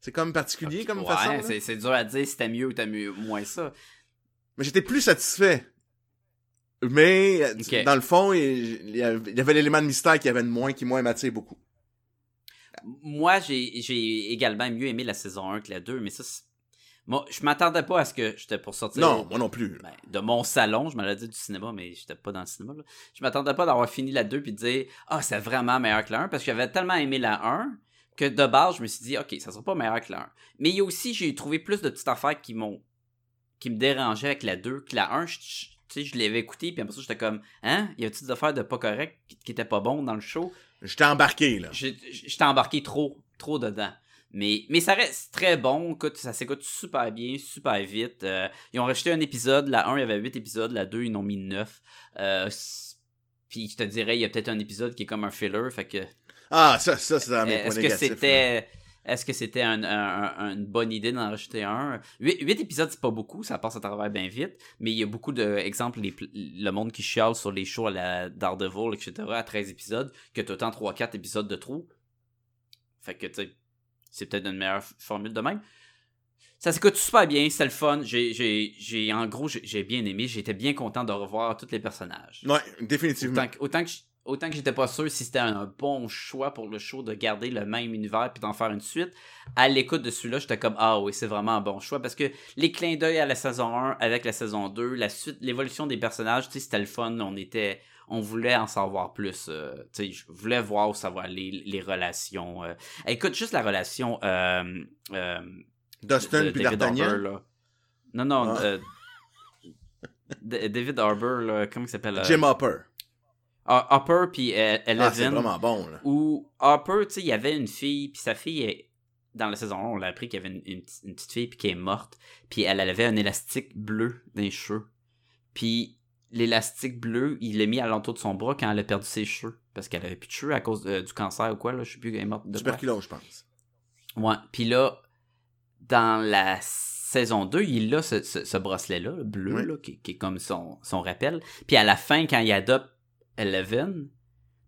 C'est comme particulier comme ouais, façon. c'est, c'est dur à dire si t'as mieux ou t'as mieux, moins ça. Mais j'étais plus satisfait. Mais, dans le fond, il y avait y l'élément de mystère qui avait de moins, qui moi m'attire beaucoup. Moi, j'ai, j'ai également mieux aimé la saison 1 que la 2, mais ça, c'est- moi, je m'attendais pas à ce que j'étais pour sortir. Non, moi non plus. ben, de mon salon, je m'allais dire du cinéma, mais j'étais pas dans le cinéma. Là. Je m'attendais pas d'avoir fini la 2 puis de dire Ah, c'est vraiment meilleur que la 1 parce que j'avais tellement aimé la 1 que de base, je me suis dit Ok, ça sera pas meilleur que la 1. Mais il y a aussi, j'ai trouvé plus de petites affaires qui m'ont qui me dérangeaient avec la 2 que la 1. Je, je- tu sais, je l'avais écouté, puis après ça, j'étais comme Hein, il y a des affaires de pas correct qui, qui étaient pas bons dans le show? J'étais embarqué, là. J'étais embarqué trop, trop dedans. Mais, mais ça reste très bon. Écoute, ça s'écoute super bien, super vite. Euh, ils ont rajouté un épisode. La 1, il y avait 8 épisodes. La 2, ils en ont mis 9. Euh, puis je te dirais, il y a peut-être un épisode qui est comme un filler. Fait que, Ah, ça, ça, c'est dans mes euh, est-ce que c'était... Est-ce que c'était un- un- un- une bonne idée d'en rajouter un? 8, épisodes, c'est pas beaucoup, ça passe à travers bien vite, mais il y a beaucoup d'exemples, les pl- le monde qui chiale sur les shows à la Daredevil, etc., à 13 épisodes, que t'as autant 3-4 épisodes de trop. Fait que, tu sais, c'est peut-être une meilleure formule de même. Ça s'écoute super bien, c'est le fun. J'ai, en gros, j'ai, bien aimé. J'étais bien content de revoir tous les personnages. Ouais, définitivement. Autant que, autant que, j- autant que j'étais pas sûr si c'était un bon choix pour le show de garder le même univers puis d'en faire une suite, à l'écoute de celui-là, j'étais comme ah oui, c'est vraiment un bon choix parce que les clins d'œil à la saison 1 avec la saison 2, la suite, l'évolution des personnages, tu sais, c'était le fun, on était on voulait en savoir plus, euh, tu sais, je voulais voir où ça va aller, les relations. euh. Écoute, juste la relation euh, euh, Dustin puis David D'Artagnan? Non, non, Ah. David Harbour, là, comment il s'appelle? Jim Hopper. Ah, Hopper puis euh, Ah, c'est Eleven. vraiment bon, là. Où Hopper, tu sais, il y avait une fille, puis sa fille, est- dans la saison 1, on l'a appris qu'il y avait une, une petite- une petite fille puis qui est morte, puis elle, elle avait un élastique bleu dans les cheveux. Puis l'élastique bleu, il l'a mis à l'entour de son bras quand elle a perdu ses cheveux, parce qu'elle avait plus de cheveux à cause du cancer ou quoi, là, je sais plus, elle est morte de. Tuberculose, je pense. Ouais, puis là, dans la saison 2, il a ce, ce, ce bracelet-là, le bleu, là, qui, qui est comme son, son rappel. Puis à la fin, quand il adopte Eleven,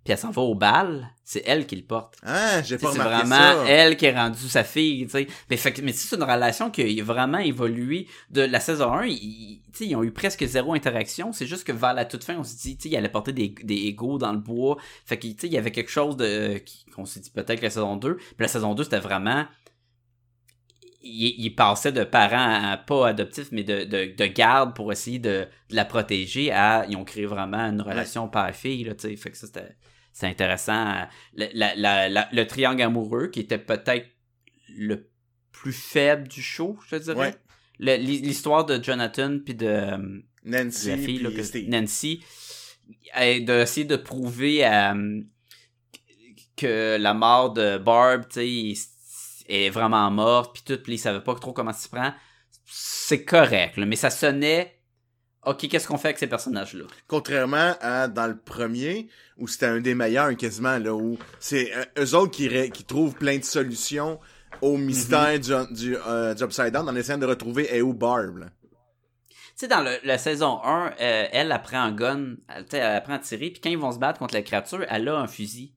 puis elle s'en va au bal, c'est elle qui le porte. Ah, j'ai pas C'est vraiment ça. elle qui est rendue sa fille, tu sais. Mais, fait mais c'est une relation qui a vraiment évolué de la saison 1. Ils, tu sais, ils ont eu presque zéro interaction. C'est juste que vers la toute fin, on se dit, tu sais, il allait porter des, des égaux dans le bois. Fait que, tu sais, il y avait quelque chose de, qu'on s'est dit peut-être la saison 2. Puis la saison 2, c'était vraiment, il, il passait de parents à, pas adoptifs, mais de, de, de garde pour essayer de, de la protéger à, ils ont créé vraiment une relation père-fille, là, tu sais. Fait que ça, c'était, c'est intéressant. La- la- la- la- le triangle amoureux, qui était peut-être le plus faible du show, je te dirais. Ouais. L'histoire de Jonathan puis de, euh, Nancy la fille, là, que-. Nancy, euh, d'essayer de prouver euh, que la mort de Barb, est vraiment morte, puis tout, puis ils savaient pas trop comment s'y prend. C'est correct, là, mais ça sonnait. Ok, qu'est-ce qu'on fait avec ces personnages-là? Contrairement à dans le premier, où c'était un des meilleurs quasiment, là, où c'est euh, eux autres qui, trouvent plein de solutions au mystère du, du, euh, du Upside Down en essayant de retrouver est où Barb. là. Tu sais, dans le- la saison 1, euh, elle apprend un gun, elle, apprend à tirer, puis quand ils vont se battre contre la créature, elle a un fusil.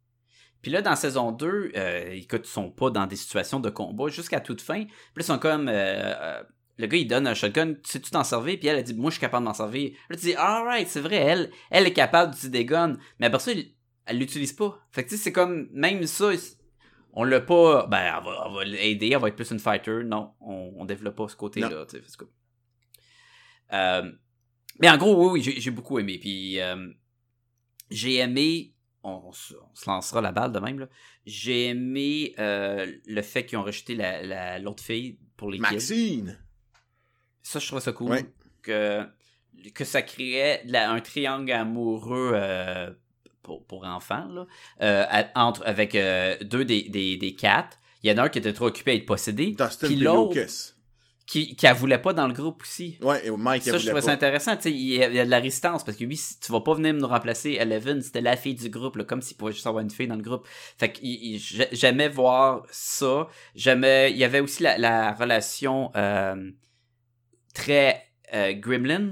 Puis là, dans saison 2, euh, écoute, ils sont pas dans des situations de combat jusqu'à toute fin. Puis ils sont comme... euh, le gars, il donne un shotgun, tu sais-tu t'en servir? Puis elle, a dit, moi, je suis capable d'en servir. Là, tu dis, alright, c'est vrai, elle, elle est capable d'utiliser des guns. Mais après ça, elle l'utilise pas. Fait que tu sais, c'est comme, même ça, on l'a pas... Ben, elle va, va l'aider, elle va être plus une fighter. Non, on, on développe pas ce côté-là, tu sais, euh, mais en gros, oui, oui, j'ai beaucoup aimé. Puis euh, j'ai aimé, on, on se on se lancera la balle de même, là. J'ai aimé euh, le fait qu'ils ont rejeté la- la- l'autre fille pour les kids. Ça, je trouve ça cool. Ouais. Que, que ça créait la- un triangle amoureux euh, pour, pour enfants, là, euh, entre, avec euh, deux des, des, des quatre. Il y en a un qui était trop occupé à être possédé. Puis l'autre, qui, qui la voulait pas dans le groupe aussi. Ouais, et Mike, Ça, elle je trouvais ça pas. intéressant. Tu sais, il y, a, il y a de la résistance parce que oui, si tu vas pas venir nous remplacer Eleven, c'était la fille du groupe, là, comme s'il pouvait juste avoir une fille dans le groupe. Fait que j'aimais voir ça. J'aimais. Il y avait aussi la, la relation euh, très euh, Gremlins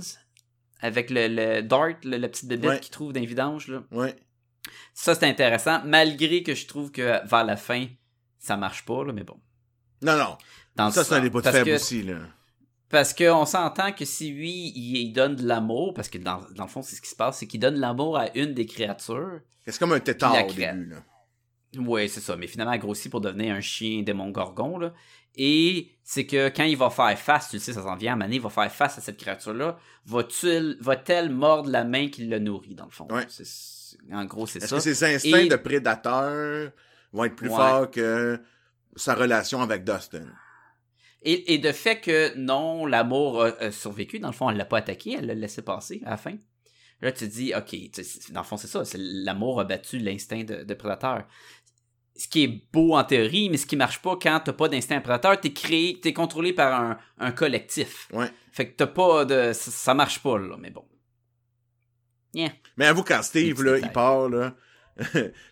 avec le, le Dart, le, la petite bébête Ouais. qu'il trouve dans les vidanges, là. Ouais. Ça, c'est intéressant, malgré que je trouve que vers la fin, ça marche pas, là, mais bon. Non, non. Dans ça, c'est un des bouts de parce faible que- aussi, là. Parce qu'on s'entend que si lui, il, il donne de l'amour, parce que dans, dans le fond, c'est ce qui se passe, c'est qu'il donne l'amour à une des créatures. C'est comme un tétard au début, là. Ouais, c'est ça. Mais finalement, elle grossit pour devenir un chien démon gorgon, là. Et c'est que quand il va faire face, tu le sais, ça s'en vient à Mané, il va faire face à cette créature-là, va-t-elle mordre la main qui le nourrit, dans le fond? Ouais. En gros, c'est Est-ce ça. que ses instincts Et- de prédateur vont être plus Ouais. forts que sa relation avec Dustin? Et, et de fait que non, l'amour a, a survécu, dans le fond, elle l'a pas attaqué, elle l'a laissé passer à la fin. Là, tu te dis, ok, dans le fond, c'est ça, l'amour a battu l'instinct de, de prédateur. Ce qui est beau en théorie, mais ce qui marche pas quand t'as pas d'instinct prédateur, t'es créé, t'es contrôlé par un, un collectif. Ouais. Fait que t'as pas de, ça, ça marche pas, là, mais bon. Yeah. Mais avoue, quand Steve, là, détails. il part, là.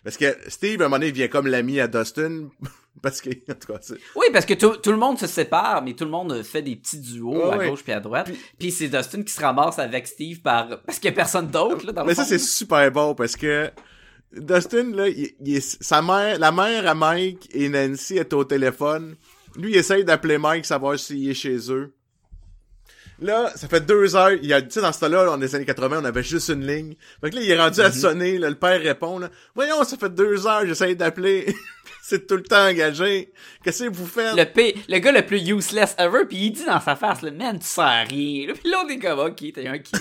parce que Steve, à un moment donné, il devient comme l'ami à Dustin. parce que, en tout cas, Oui, parce que tout, le monde se sépare, mais tout le monde fait des petits duos à ouais. gauche puis à droite. Puis- Puis c'est Dustin qui se ramasse avec Steve par parce qu'il y a personne d'autre là dans le Mais ça, c'est super bon parce que Dustin, là, il, il est- sa mère, la mère à Mike et Nancy est au téléphone. Lui, il essaye d'appeler Mike, savoir s'il est chez eux. Là, ça fait deux heures. Il a, tu sais, dans ce temps-là, dans les années 80, on avait juste une ligne. Fait que là, il est rendu à sonner, là, le père répond, là. Voyons, ça fait deux heures, j'essaye d'appeler. c'est tout le temps engagé. Qu'est-ce que vous faites? le, P- le gars le plus useless ever, puis il dit dans sa face, le man, tu sers à rien. Puis l'autre est comme, ok, t'es un kid.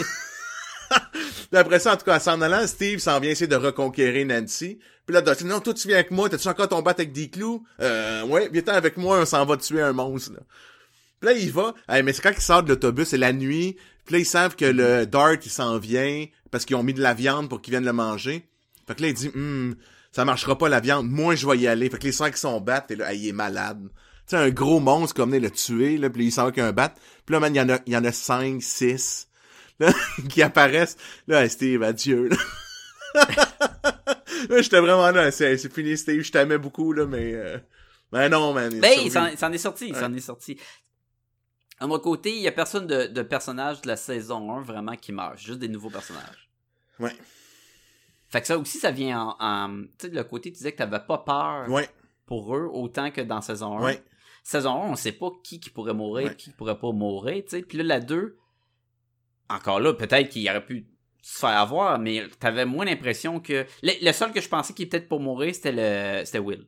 Après ça, en tout cas, en s'en allant, Steve s'en vient essayer de reconquérir Nancy. Puis là, Dustin, non, toi, tu viens avec moi, t'as-tu encore ton bat avec des clous? Euh, ouais, viens avec moi, on s'en va tuer un monstre, là. Puis là, il va, mais c'est quand il sort de l'autobus, c'est la nuit. Puis là, ils savent que le Dart, il s'en vient, parce qu'ils ont mis de la viande pour qu'ils viennent le manger. Fait que là, il dit, Hum, ça marchera pas la viande, moi, je vais y aller. Fait que les cinq qui sont battent, et là, il est malade. Tu sais, un gros monstre comme venait le tuer, là, puis il s'en va qu'un bat. Puis là, man, il y en a, il y en a cinq, six, là, qui apparaissent. Là, Steve, adieu, là. Là, j'étais vraiment là, c'est, c'est fini, Steve, je t'aimais beaucoup, là, mais, euh, ben non, man. il Ben, il s'en est sorti, il s'en est sorti. À mon côté, il y a personne de, de personnage de la saison 1 vraiment qui meurt, juste des nouveaux personnages. Ouais. Fait que ça aussi, ça vient en. en- tu sais, de le côté, tu disais que t'avais pas peur Ouais, pour eux autant que dans saison 1. ouais. Saison 1, on sait pas qui qui pourrait mourir, Ouais. qui pourrait pas mourir, tu sais. Puis là, la 2, encore là, peut-être qu'il aurait pu se faire avoir, mais t'avais moins l'impression que... Le, le seul que je pensais qui peut-être pour mourir, c'était le c'était Will.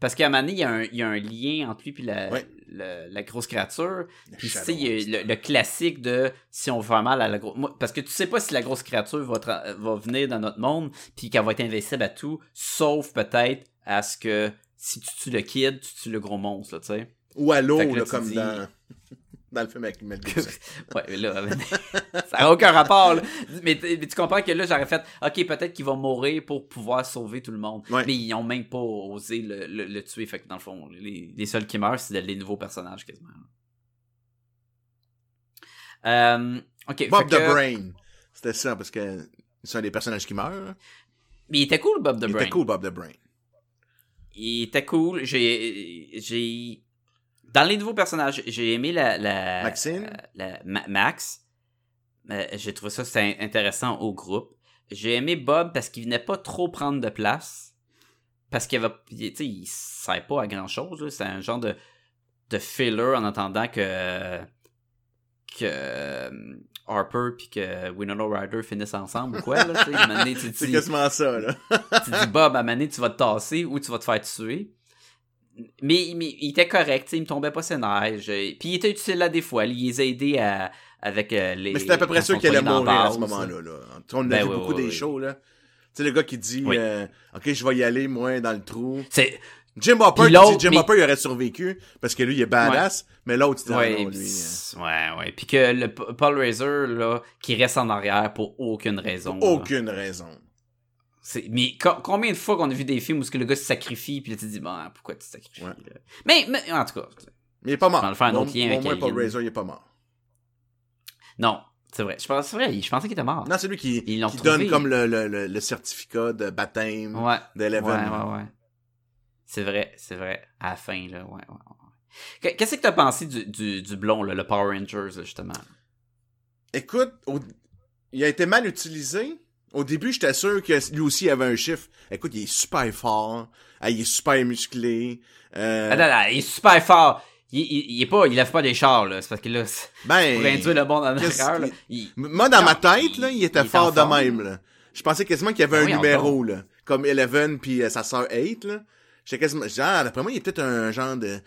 Parce qu'à un moment donné, il y, a un, il y a un lien entre lui et la, Ouais. la grosse créature. Puis tu sais, le, le classique de si on veut faire mal à la grosse... Parce que tu sais pas si la grosse créature va, tra- va venir dans notre monde, puis qu'elle va être invincible à tout, sauf peut-être à ce que si tu tues le kid, tu tues le gros monstre, tu sais. Ou à l'eau, comme dis- dans, dans le film avec Mel Gibson. Ouais, mais là, ça n'a aucun rapport. là. Mais, tu comprends que là, j'aurais fait, ok, peut-être qu'il va mourir pour pouvoir sauver tout le monde. Ouais. Mais ils ont même pas osé le, le- le tuer. Fait que dans le fond, les, les seuls qui meurent, c'est les nouveaux personnages quasiment. Euh, ok. Bob the que- Brain. C'était ça, parce que c'est un des personnages qui meurt. hein. Mais il était cool, Bob the Il Brain. était cool, Bob the Brain. Il était cool. J'ai, j'ai, dans les nouveaux personnages, j'ai aimé la, la Maxine? la- Ma- Max. Euh, j'ai trouvé ça intéressant au groupe. J'ai aimé Bob parce qu'il venait pas trop prendre de place. Parce qu'il avait, il sert pas à grand chose. C'est un genre de, de filler en attendant que que euh, Harper puis que Winona Ryder finissent ensemble ou quoi. Là, C'est dis- quasiment ça, là. tu dis Bob, à donné, tu vas te tasser ou tu vas te faire tuer. Mais, mais il était correct, il me tombait pas ses nerfs. Je- Puis il était utile là des fois. Il les a aidés à- avec euh, les. Mais c'était à peu près sûr qu'il allait mourir à ce moment-là. Là. On a Ben vu oui, beaucoup oui, des oui. shows, là. Tu sais, le gars qui dit, euh, OK, je vais y aller, moi, dans le trou. C'est. Jim Hopper, dit Jim mais- Hopper, il aurait survécu, parce que lui, il est badass, mais l'autre, il ah Ouais, non, lui. euh, ouais, ouais. Puis que le Paul Razor, là, qui reste en arrière pour aucune raison. Aucune raison. Mais co- combien de fois qu'on a vu des films où ce que le gars se sacrifie, puis là, tu te dis, bon, pourquoi tu te sacrifies? Ouais. là? Mais, mais, en tout cas, il est pas mort. On va le faire un Au- autre lien avec moins, Paul. Razor, il est pas mort. non, c'est vrai. Je pense, c'est vrai, je pensais qu'il était mort. Non, c'est lui qui, Ils l'ont qui trouvé. donne comme le, le, le, le certificat de baptême Ouais. d'Eleven. Ouais, ouais, ouais. C'est vrai, c'est vrai. À la fin, là, ouais, ouais, ouais. Qu- Qu'est-ce que t'as pensé du, du, du blond, là, le Power Rangers, là, justement? Écoute, au- il a été mal utilisé. Au début, j'étais sûr que lui aussi avait un chiffre. Écoute, il est super fort. Ah, il est super musclé. Euh, Attends, attends, il est super fort. Il, il, il est pas, il lève pas des chars, là. C'est parce que là, ben, pour induire le monde en erreur, là. Il- Moi, dans Non, ma tête, il- là, il était fort de forme. même, là. Je pensais quasiment qu'il y avait Ben un oui, numéro, là. Comme Eleven puis euh, sa sœur Eight, là. J'étais quasiment, genre, d'après moi, il est peut-être un genre de,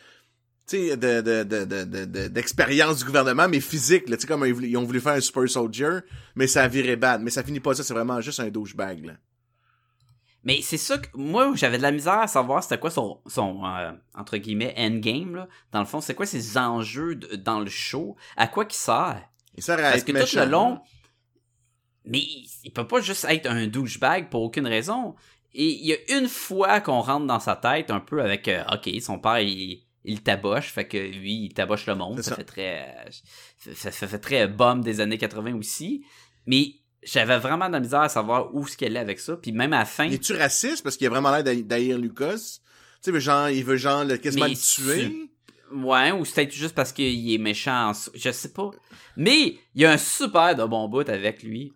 de, de, de, de, de- de- d'expérience du gouvernement, mais physique, là. Comme ils, ils ont voulu faire un super soldier, mais ça a viré bad. Mais ça finit pas ça, c'est vraiment juste un douchebag, là. Mais c'est ça que moi j'avais de la misère à savoir c'était quoi son son euh, entre guillemets endgame là. Dans le fond, c'est quoi ses enjeux de- dans le show, à quoi qu'il sert? Il sert à Parce être que méchant. tout le long mais il, il peut pas juste être un douchebag pour aucune raison. Et il y a une fois qu'on rentre dans sa tête un peu avec euh, OK, son père il il taboche, fait que lui, il taboche le monde. Ça, ça. fait très. euh, Ça, ça fait très bum des années 80 aussi. Mais j'avais vraiment de la misère à savoir où ce qu'elle est avec ça. Puis même à la fin. Il est-tu raciste parce qu'il a vraiment l'air d'haï- d'haïr Lucas? Tu sais, genre, il veut genre le, quasiment Mais le tuer? Ouais, ou c'est peut-être juste parce qu'il est méchant. en Je sais pas. Mais il y a un super de bon bout avec lui.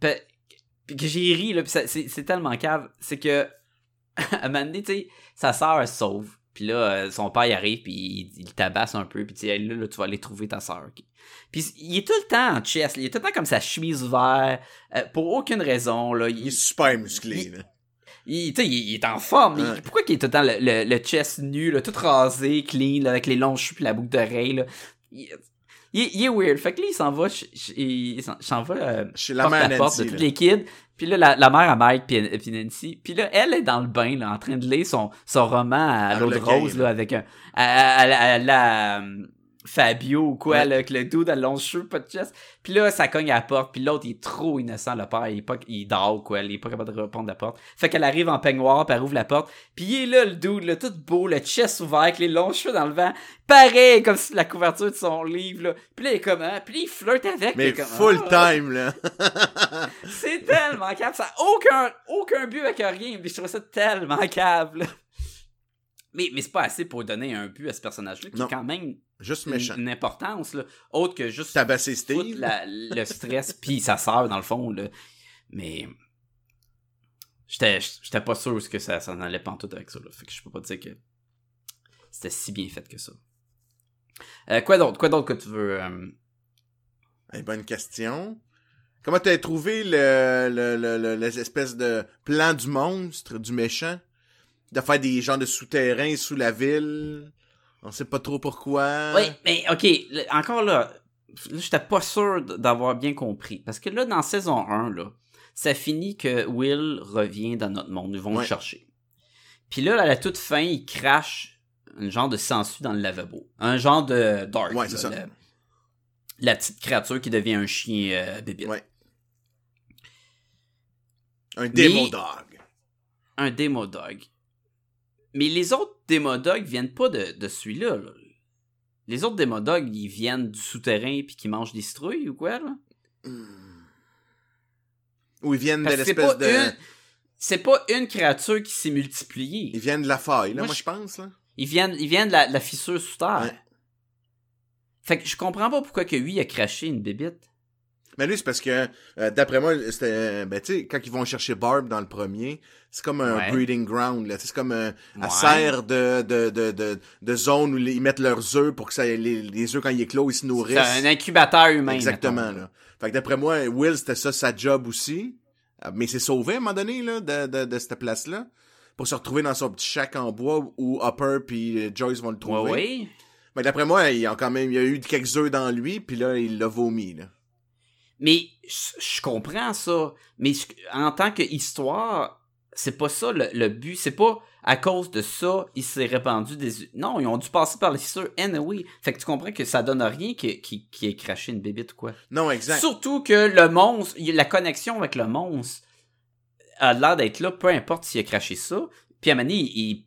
Puis que j'ai ri, là, c'est tellement cave. C'est que, à un moment donné, tu sais, sa sœur, elle sauve. Puis là, euh, son père, il arrive, puis il, il tabasse un peu, puis tu là, là, tu vas aller trouver ta sœur. ok. Puis il est tout le temps en chest, il est tout le temps comme sa chemise ouverte, euh, pour aucune raison, là. Il est super musclé, Il- là. Il, tu sais, il, il est en forme. Ouais. pourquoi qu'il est tout le temps le, le, le chest nu, là, tout rasé, clean, là, avec les longs cheveux pis la boucle d'oreille, là? Il, il- il est weird. Fait que là, il s'en va, ch- il s'en s'en va euh, Chez la mère porte Nancy, de tous les kids. Puis là, la, la mère à Mike puis, puis Nancy. Puis là, elle est dans le bain, là, en train de lire son, son roman à l'eau de rose, là. avec un... À, à- à- à la... Fabio ou quoi, Ouais. là, avec le dude à long cheveux, pas de chest. Puis là, ça cogne à la porte, puis l'autre, il est trop innocent, le père, il, est pas, il dort, quoi, il est pas capable de répondre à la porte. Fait qu'elle arrive en peignoir, puis elle ouvre la porte, puis il est là, le dude, là, tout beau, le chest ouvert, avec les longs cheveux dans le vent, pareil, comme si la couverture de son livre, là. Puis là, il est comme, hein? puis là, il flirte avec. Mais comme, full ah, time, là. C'est tellement câble, ça a aucun, aucun but avec rien, puis je trouve ça tellement câble, là. Mais, mais c'est pas assez pour donner un but à ce personnage-là, qui Non. est quand même Juste une, méchant. une importance, là, autre que juste Tabasser Steve. la- le stress puis sa sœur dans le fond là. mais j'étais pas sûr que ça s'en allait pantoute avec ça là. fait que je peux pas dire que c'était si bien fait que ça Euh, quoi d'autre? Quoi d'autre que tu veux euh, Hey, bonne question. Comment t'as trouvé le, le, le, le- l'espèce de plan du monstre, du méchant? De faire des genres de souterrains sous la ville? On sait pas trop pourquoi. oui mais ok encore là là, j'étais pas sûr d'avoir bien compris parce que là dans saison 1 là ça finit que Will revient dans notre monde ils vont Ouais. le chercher puis là à la toute fin il crache un genre de sangsue dans le lavabo un genre de dark Ouais, c'est ça. la petite créature qui devient un chien euh, bébé. Ouais. Un démo dog. Un démo dog. Mais les autres démo dogs viennent pas de, de celui-là. là. Les autres démo dogs, ils viennent du souterrain puis qui mangent des citrouilles ou quoi, là? Ou ils viennent Parce de l'espèce de... une... C'est pas une créature qui s'est multipliée. Ils viennent de la faille, là, Moi, moi, je- pense, là. Ils viennent, ils viennent de la, de la fissure sous terre. Ouais. Fait que je comprends pas pourquoi que lui a craché une bébite. Mais lui, c'est parce que, euh, d'après moi, c'était, ben, tu sais, quand ils vont chercher Barb dans le premier, c'est comme un Ouais. breeding ground, là. C'est comme un, elle Ouais. sert de, de, de, de, de zone où ils mettent leurs œufs pour que ça, les, les œufs, quand ils éclosent, ils se C'est nourrissent. un incubateur humain. Exactement, mettons. là. Fait que d'après moi, Will, c'était ça sa job aussi. Euh, Mais il s'est sauvé à un moment donné, là, de, de, de cette place-là. Pour se retrouver dans son petit shack en bois où Hopper puis Joyce vont le trouver. ouais. Mais d'après moi, il y a quand même, il y a eu quelques œufs dans lui, puis là, il l'a vomi, là. Mais je comprends ça. Mais en tant qu'histoire, c'est pas ça le, le but. C'est pas à cause de ça, il s'est répandu des. Non, ils ont dû passer par la fissure anyway. Fait que tu comprends que ça donne rien qui qui qui ait craché une bébite ou quoi. Non, exact. Surtout que le monstre, la connexion avec le monstre a l'air d'être là, peu importe s'il a craché ça. Puis à un moment donné, il, il,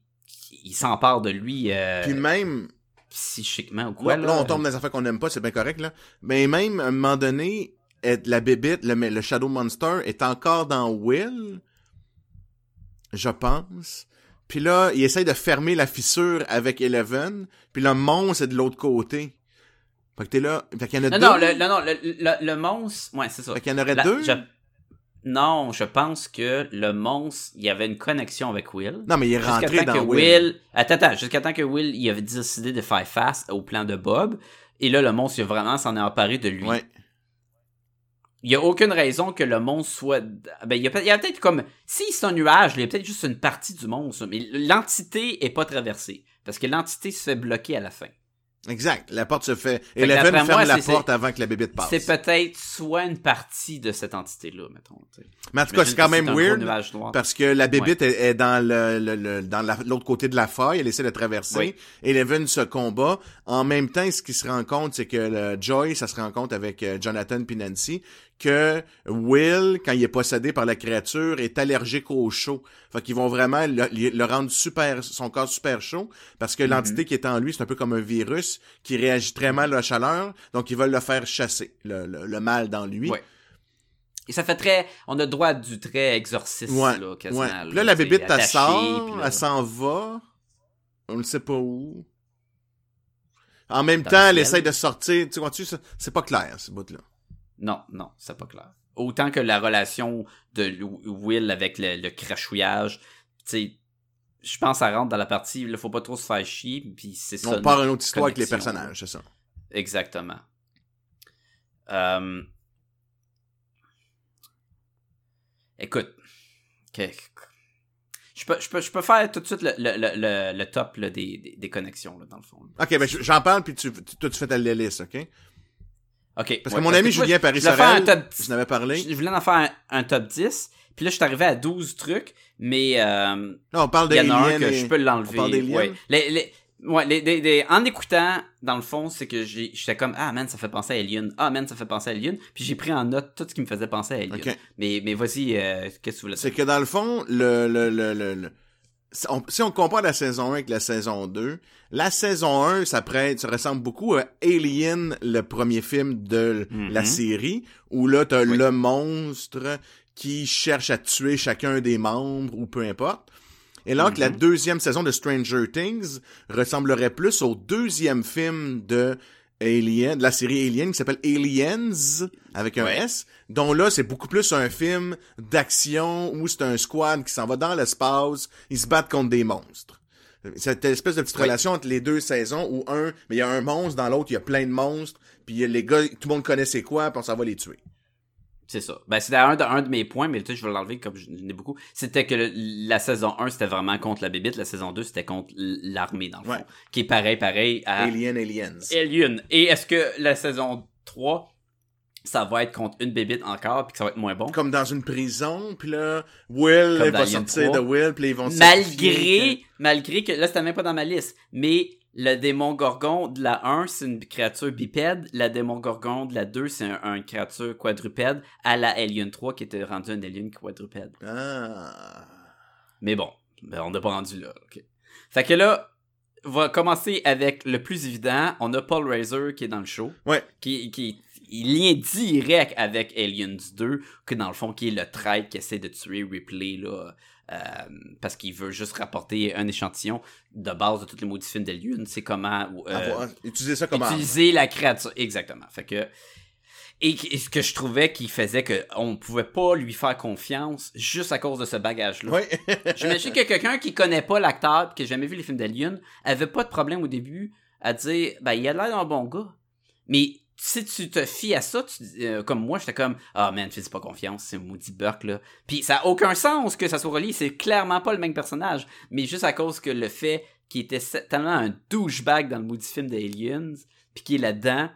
il s'empare de lui euh, Puis même, psychiquement ou quoi. là, on tombe dans des affaires qu'on n'aime pas, c'est bien correct, là. Mais même, à un moment donné, être- la bébite, le, le Shadow Monster est encore dans Will, je pense. Puis là, il essaye de fermer la fissure avec Eleven, puis le monstre est de l'autre côté. Fait que t'es là. Fait qu'il y en a Non, deux. non, le, non, le, le, le monstre, ouais, c'est ça. Fait qu'il y en aurait La- deux? je- Non, je pense que le monstre, il y avait une connexion avec Will. Non, mais il est rentré dans que Will. Attends, attends, jusqu'à temps que Will, il avait décidé de faire face au plan de Bob. Et là, le monstre, il a vraiment s'en est emparé de lui. Ouais. Il y a aucune raison que le monstre soit. Ben, il y a, peut-être comme. Si c'est un nuage, il y a peut-être juste une partie du monstre. Mais l'entité est pas traversée. Parce que l'entité se fait bloquer à la fin. Exact. La porte se fait. Fait que Eleven d'après ferme moi, la porte avant que la bébite passe. C'est peut-être soit une partie de cette entité-là, mettons. tu sais. Mais en tout cas, c'est quand même weird. Parce que la bébite est, est dans le, le- le- dans la- l'autre côté de la faille, elle essaie de traverser. Oui. Eleven se combat. En même temps, ce qui se rend compte, c'est que le Joy, ça se rend compte avec euh, Jonathan puis Nancy, que Will, quand il est possédé par la créature, est allergique au chaud. Fait qu'ils vont vraiment le, le rendre super, son corps super chaud, parce que l'entité qui est en lui, c'est un peu comme un virus qui réagit très mal à la chaleur, donc ils veulent le faire chasser, le, le- le mal dans lui. Ouais. Et ça fait très. On a droit à du très exorciste, Ouais, là, quasiment. ouais. là, là, la bébite, elle sort, là- elle s'en va. On ne sait pas où. En même Dans temps, le elle ciel. essaie de sortir. Tu vois-tu, c'est pas clair, ce bout-là. Non, non, c'est pas clair. Autant que la relation de Will avec le, le crachouillage, tu sais, je pense que ça rentre dans la partie, il faut pas trop se faire chier, puis c'est ça. On part une autre histoire avec les personnages, c'est ça. Exactement. Euh... Écoute, je peux, je, peux, je peux faire tout de suite le, le, le, le- top là, des, des, des connexions, là, dans le fond. Ok, ben j'en parle, puis tu, tu- toi, tu fais ta liste, ok? OK. Parce ouais, que mon ami Julien Paris-Sorel, top je n'avais parlé. Je voulais en faire un, un top 10. Puis là, je suis arrivé à 12 trucs, mais euh, Non, on parle il y en a un que et- je peux l'enlever. on parle d'Alien? Ouais. Les, les, ouais, les, les- les- en écoutant, dans le fond, c'est que j'étais comme Ah man, ça fait penser à Alien. Ah man, ça fait penser à Alien. Puis j'ai pris en note tout ce qui me faisait penser à Alien. Mais, mais vas-y, euh, qu'est-ce que tu voulais C'est dire? que dans le fond, le, le, le, le, on, si on compare la saison 1 avec la saison 2, la saison 1, ça prête, ça ressemble beaucoup à Alien, le premier film de Mhm. la série, où là, t'as Oui. le monstre qui cherche à tuer chacun des membres, ou peu importe. Et là, que la Mhm. deuxième saison de Stranger Things ressemblerait plus au deuxième film de Alien, de la série Alien, qui s'appelle Aliens, avec un Ouais. S, dont là, c'est beaucoup plus un film d'action où c'est un squad qui s'en va dans l'espace, ils se battent contre des monstres. Cette espèce de petite Ouais. relation entre les deux saisons où un, mais il y a un monstre, dans l'autre, il y a plein de monstres, puis les gars, tout le monde connaît c'est quoi, puis on s'en va les tuer. C'est ça. Ben, c'était un de, un de mes points, mais tu sais, je vais l'enlever comme je n'ai beaucoup. C'était que le- la saison 1, c'était vraiment contre la bébite. La saison 2, c'était contre l'armée, dans le fond. Qui est pareil, pareil à Alien, Aliens. Alien. Et est-ce que la saison 3, ça va être contre une bébite encore, puis que ça va être moins bon? Comme dans une prison, puis là, Will il va sortir 3. de Will, puis ils vont Malgré, malgré que, là, c'était même pas dans ma liste, mais le démon gorgon de la 1, c'est une créature bipède. La démon gorgon de la 2, c'est un, une créature quadrupède à la Alien 3 qui était rendu un alien quadrupède. Ah. Mais bon, ben, on n'est pas rendu là. ok. Fait que là, on va commencer avec le plus évident. On a Paul Razor qui est dans le show. Ouais. Qui, qui il lien direct avec Aliens 2, que dans le fond, qui est le traître qui essaie de tuer Ripley, là, euh, parce qu'il veut juste rapporter un échantillon de base de tous les maudits films d'Alien. C'est comment euh, utiliser ça comme utiliser la créature. Exactement. Fait que. Et, et ce que je trouvais qui faisait qu'on pouvait pas lui faire confiance juste à cause de ce bagage-là. Ouais. J'imagine que quelqu'un qui connaît pas l'acteur, qui a jamais vu les films d'Alien, avait pas de problème au début à dire, ben, il a l'air d'un bon gars. Mais si tu te fies à ça, tu, euh, comme moi, j'étais comme, ah man, fais pas confiance, c'est maudit Burke, là. Puis ça a aucun sens que ça soit relié, c'est clairement pas le même personnage. Mais juste à cause que le fait qu'il était tellement un douchebag dans le maudit film d'Aliens, puis qu'il est là-dedans,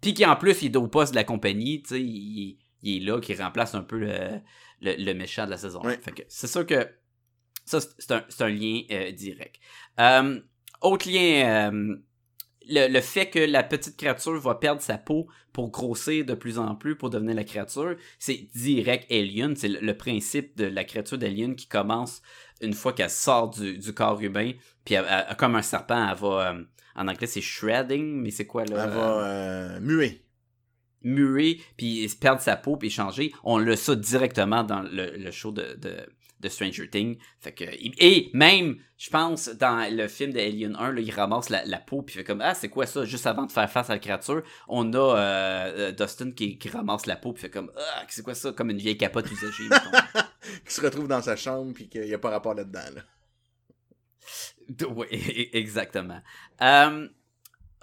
puis qui en plus, il est au poste de la compagnie, tu sais, il, il est là, qui remplace un peu le, le, le méchant de la saison. Ouais. Fait que c'est sûr que ça, c'est- un, lien euh, direct. Euh, autre lien, le, le fait que la petite créature va perdre sa peau pour grossir de plus en plus pour devenir la créature, c'est direct Alien. C'est le, le principe de la créature d'Alien qui commence une fois qu'elle sort du, du corps humain, puis elle- elle- comme un serpent, elle va... euh, en anglais, c'est shredding, mais c'est quoi là? Elle va euh, muer. muer, puis perdre sa peau, puis changer. On l'a ça directement dans le, le show de, de, de Stranger Things. Fait que, et même, je pense, dans le film de Alien 1, là, il ramasse la, la peau puis fait comme Ah, c'est quoi ça? Juste avant de faire face à la créature, on a euh, euh, Dustin qui, qui ramasse la peau puis fait comme Ah, c'est quoi ça? Comme une vieille capote usagée. Qui se retrouve dans sa chambre puis qu'il n'y a pas rapport là-dedans. Là. Oui, exactement. Euh,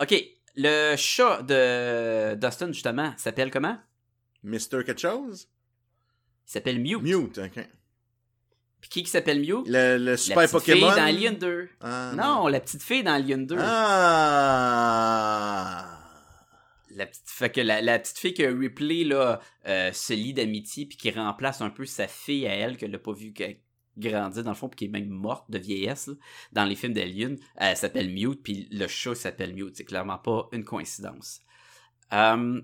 ok, le chat de Dustin, justement, s'appelle comment? Mister quelque chose? Il s'appelle Mew. Mute, ok. Puis qui qui s'appelle Mew? Le, le La super petite Pokémon? fille dans Alien 2. Ah, non, la petite fille dans Alien 2. Ah! La petite, fait que la, la petite fille que Ripley là, euh, se lie d'amitié puis qui remplace un peu sa fille à elle qu'elle n'a pas vu grandir dans le fond puis qui est même morte de vieillesse là, dans les films d'Alien. Elle s'appelle Mute puis le chat s'appelle Mute. C'est clairement pas une coïncidence. Euh,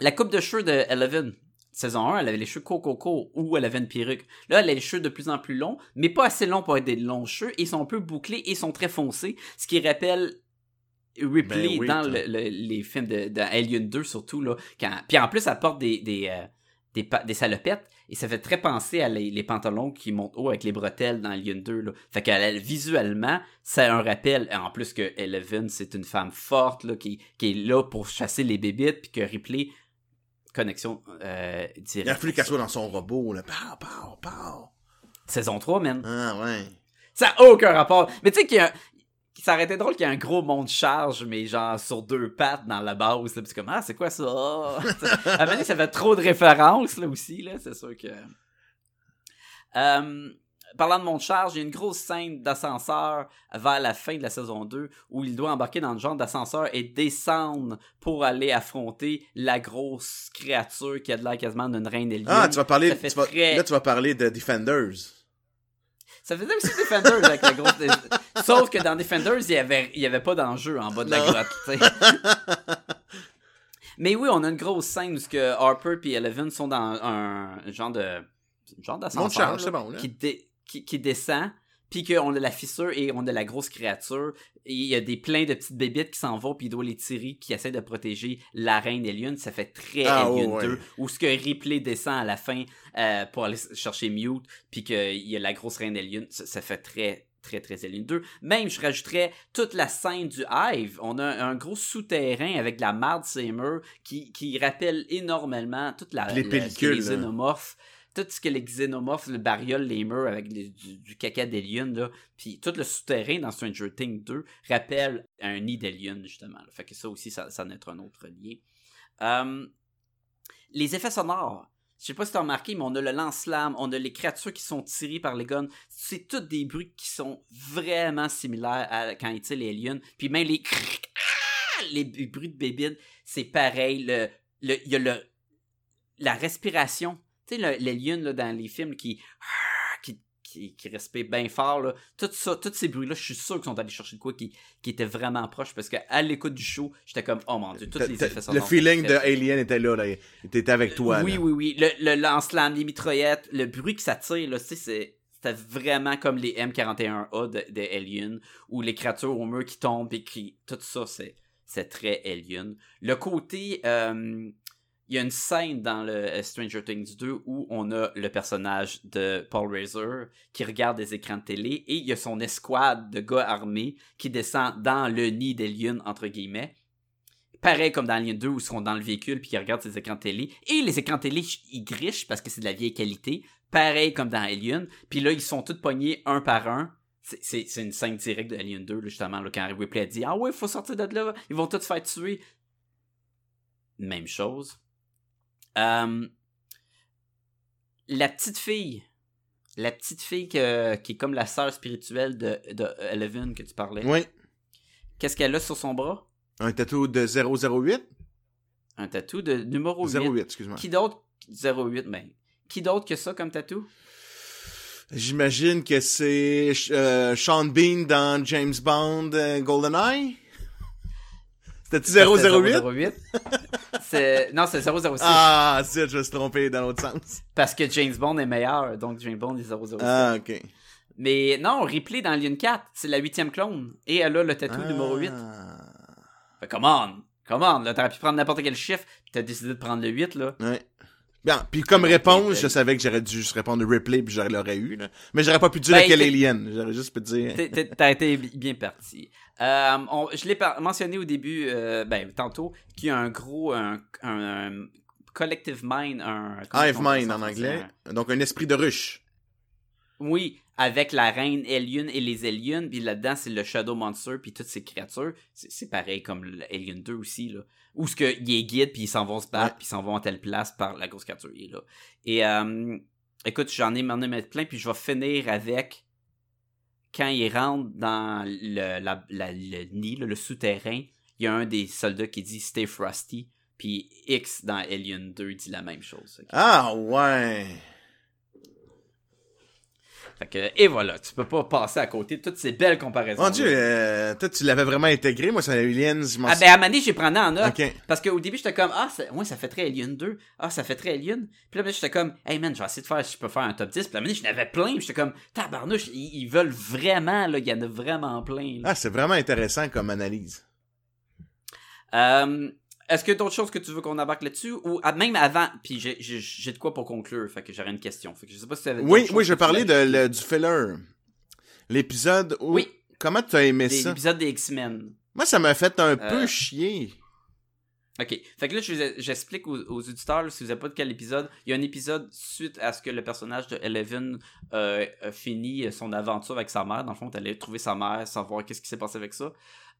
la coupe de cheveux de Eleven, saison 1, elle avait les cheveux coco ou elle avait une perruque. Là, elle a les cheveux de plus en plus longs, mais pas assez longs pour être des longs cheveux. Ils sont un peu bouclés et sont très foncés, ce qui rappelle Ripley Ben oui, dans t'as- le- le- les films de, de Alien 2 surtout là. Quand, puis en plus, elle porte des des, euh, des, salopettes et ça fait très penser à les, les pantalons qui montent haut avec les bretelles dans Alien 2 là. Fait elle, visuellement, c'est un rappel. En plus que Eleven, c'est une femme forte là, qui, qui est là pour chasser les bébites puis que Ripley connexion euh, Il a directe. fallu qu'elle soit dans son robot, là. Pow, pow, pow. Saison 3, man. Ah, ouais. Ça a aucun rapport. Mais tu sais qu'il y a. Ça aurait été drôle qu'il y ait un gros monde charge, mais genre sur deux pattes dans la base. là, puis c'est comme, ah, c'est quoi ça? à un moment donné, ça fait trop de références là aussi, là. C'est sûr que. Euh, parlant de monde charge, il y a une grosse scène d'ascenseur vers la fin de la saison 2 où il doit embarquer dans le genre d'ascenseur et descendre pour aller affronter la grosse créature qui a de l'air quasiment d'une reine lions. Ah, tu vas parler, Ça fait tu vas- très- là, tu vas parler de Defenders. Ça faisait aussi Defenders avec la grosse. Sauf que dans Defenders, il y avait, il y avait pas d'enjeu en bas de la grotte. Mais oui, on a une grosse scène où que Harper et Eleven sont dans un genre de genre d'ascenseur Monte charge, là, c'est bon, là. qui, dé- qui, qui descend, puis qu'on a la fissure et on a la grosse créature. Et il y a des plein de petites bébites qui s'en vont puis il doit les tirer qui essaient de protéger la reine Alien. Ça fait très Ah, Alien ouais, 2 ouais. où ce que Ripley descend à la fin euh, pour aller chercher Mute puis qu'il y a la grosse reine Alien. Ça, ça fait très très très Alien 2. Même je rajouterais toute la scène du Hive. On a un gros souterrain avec de la marde Seymour qui, qui rappelle énormément toute la les la- pellicules, les tout ce que les xénomorphes, le bariole, les murs avec les- du, caca d'alien, là, puis tout le souterrain dans Stranger Things 2 rappelle un nid d'alien, justement. là. Fait que ça aussi, ça, ça est un autre lien. Euh, les effets sonores. Je sais pas si t'as remarqué, mais on a le lance-flamme, on a les créatures qui sont tirées par les guns. C'est tous des bruits qui sont vraiment similaires à quand tirent les aliens. Puis même les les b- bruits de bébés, c'est pareil. Le, le, il y a le, la respiration. Tu sais, le- l'alien là, dans les films qui, qui, qui, qui respire bien fort. Là. Tout ça, tous ces bruits-là, je suis sûr qu'ils sont allés chercher de quoi qui, qui était vraiment proche. Parce qu'à l'écoute du show, j'étais comme, oh mon dieu, tous les effets Le sonores. feeling de Alien était là, là. Il était avec toi, oui, là. oui, oui. Le, le lance-flamme, les mitraillettes, le bruit que ça tire, là, tu sais, c'est. C'était vraiment comme les M41A de, de Alien, où les créatures au mur qui tombent et qui. Tout ça, c'est, c'est très Alien. Le côté. euh, il y a une scène dans le euh, Stranger Things 2 où on a le personnage de Paul Razor qui regarde des écrans de télé et il y a son escouade de gars armés qui descend dans le nid d'Alien, entre guillemets. Pareil comme dans Alien 2 où ils sont dans le véhicule puis ils regardent ces écrans de télé. Et les écrans de télé, ils grichent parce que c'est de la vieille qualité. Pareil comme dans Alien. Puis là, ils sont tous pognés un par un. C'est- une scène directe de Alien 2, là, justement, là, quand Ripley a dit Ah ouais, faut sortir de là, ils vont tous se faire tuer. Même chose. Euh, la petite fille. La petite fille que- qui est comme la sœur spirituelle de, de Eleven que tu parlais. Oui. Qu'est-ce qu'elle a sur son bras? Un tatou de 008? Un tatou de numéro 8. 08, excuse-moi. Qui d'autre? 08, ben. Qui d'autre que ça comme tatou? J'imagine que c'est euh, Sean Bean dans James Bond euh, GoldenEye? C'était-tu C'était 008? 008. C'est- Non, c'est 006. Ah, c'est, je me suis trompé dans l'autre sens. Parce que James Bond est meilleur, donc James Bond est 006. Ah, ok. Mais non, Ripley dans Alien 4, c'est la huitième clone. Et elle a le tatou numéro 8. Ah. Fait come on, come on, là, t'aurais pu prendre n'importe quel chiffre, pis t'as décidé de prendre le 8, là. Ouais. Bien, puis comme Ouais, réponse, ouais. je savais que j'aurais dû juste répondre Ripley puis j'aurais l'aurais eu, là. Mais j'aurais pas pu dire Ben, quel alien. J'aurais juste pu dire. T'as été bi- bien parti. Euh, on- je l'ai mentionné au début, euh, ben, tantôt, qu'il y a un gros un, un- un collective mind, un Hive mind en anglais. Donc un esprit de ruche. Oui, avec la reine Alien et les aliens, puis là-dedans, c'est le Shadow Monster, puis toutes ces créatures. C'est pareil comme Alien 2 aussi, là. Où ce que, il est guide, puis ils s'en vont se battre, puis ils s'en vont à telle place par la grosse créature, là. Et, euh, écoute, j'en ai m'en ai mettre plein, puis je vais finir avec quand il rentre dans le, la- la- le nid, là, le souterrain, il y a un des soldats qui dit Stay Frosty, puis X dans Alien 2 dit la même chose. Ah ouais. Fait que, et voilà, tu peux pas passer à côté de toutes ces belles comparaisons. Mon dieu, euh, toi tu l'avais vraiment intégré, moi c'est Aliens, je m'en Ah ben à donné, j'ai pris en note. Ok. Parce qu'au début, j'étais comme, ah, ça, ouais, ça fait très Alien 2. Ah, ça fait très Alien. Puis là, ben, j'étais comme, hey man, je vais essayer de faire, si je peux faire un top 10. Puis à donné, j'en avais plein. J'étais comme, tabarnouche, ils, ils veulent vraiment, là, il y en a vraiment plein. là. Ah, c'est vraiment intéressant comme analyse. Euh, Est-ce qu'il y a d'autres choses que tu veux qu'on embarque là-dessus? Ou ah, même avant, puis j'ai- j'ai j'ai de quoi pour conclure. Fait que j'aurais une question. Fait que je sais pas si Oui, oui, je que parlais de, le- du filler. L'épisode où... Oui. Comment tu as aimé Des- ça? L'épisode des X-Men. Moi, ça m'a fait un Euh, peu chier. OK. Fait que là, je j'explique aux, aux auditeurs, là, si vous n'avez pas de quel épisode, il y a un épisode suite à ce que le personnage de Eleven euh, a fini son aventure avec sa mère. Dans le fond, elle allait trouver sa mère, savoir qu'est-ce qui s'est passé avec ça.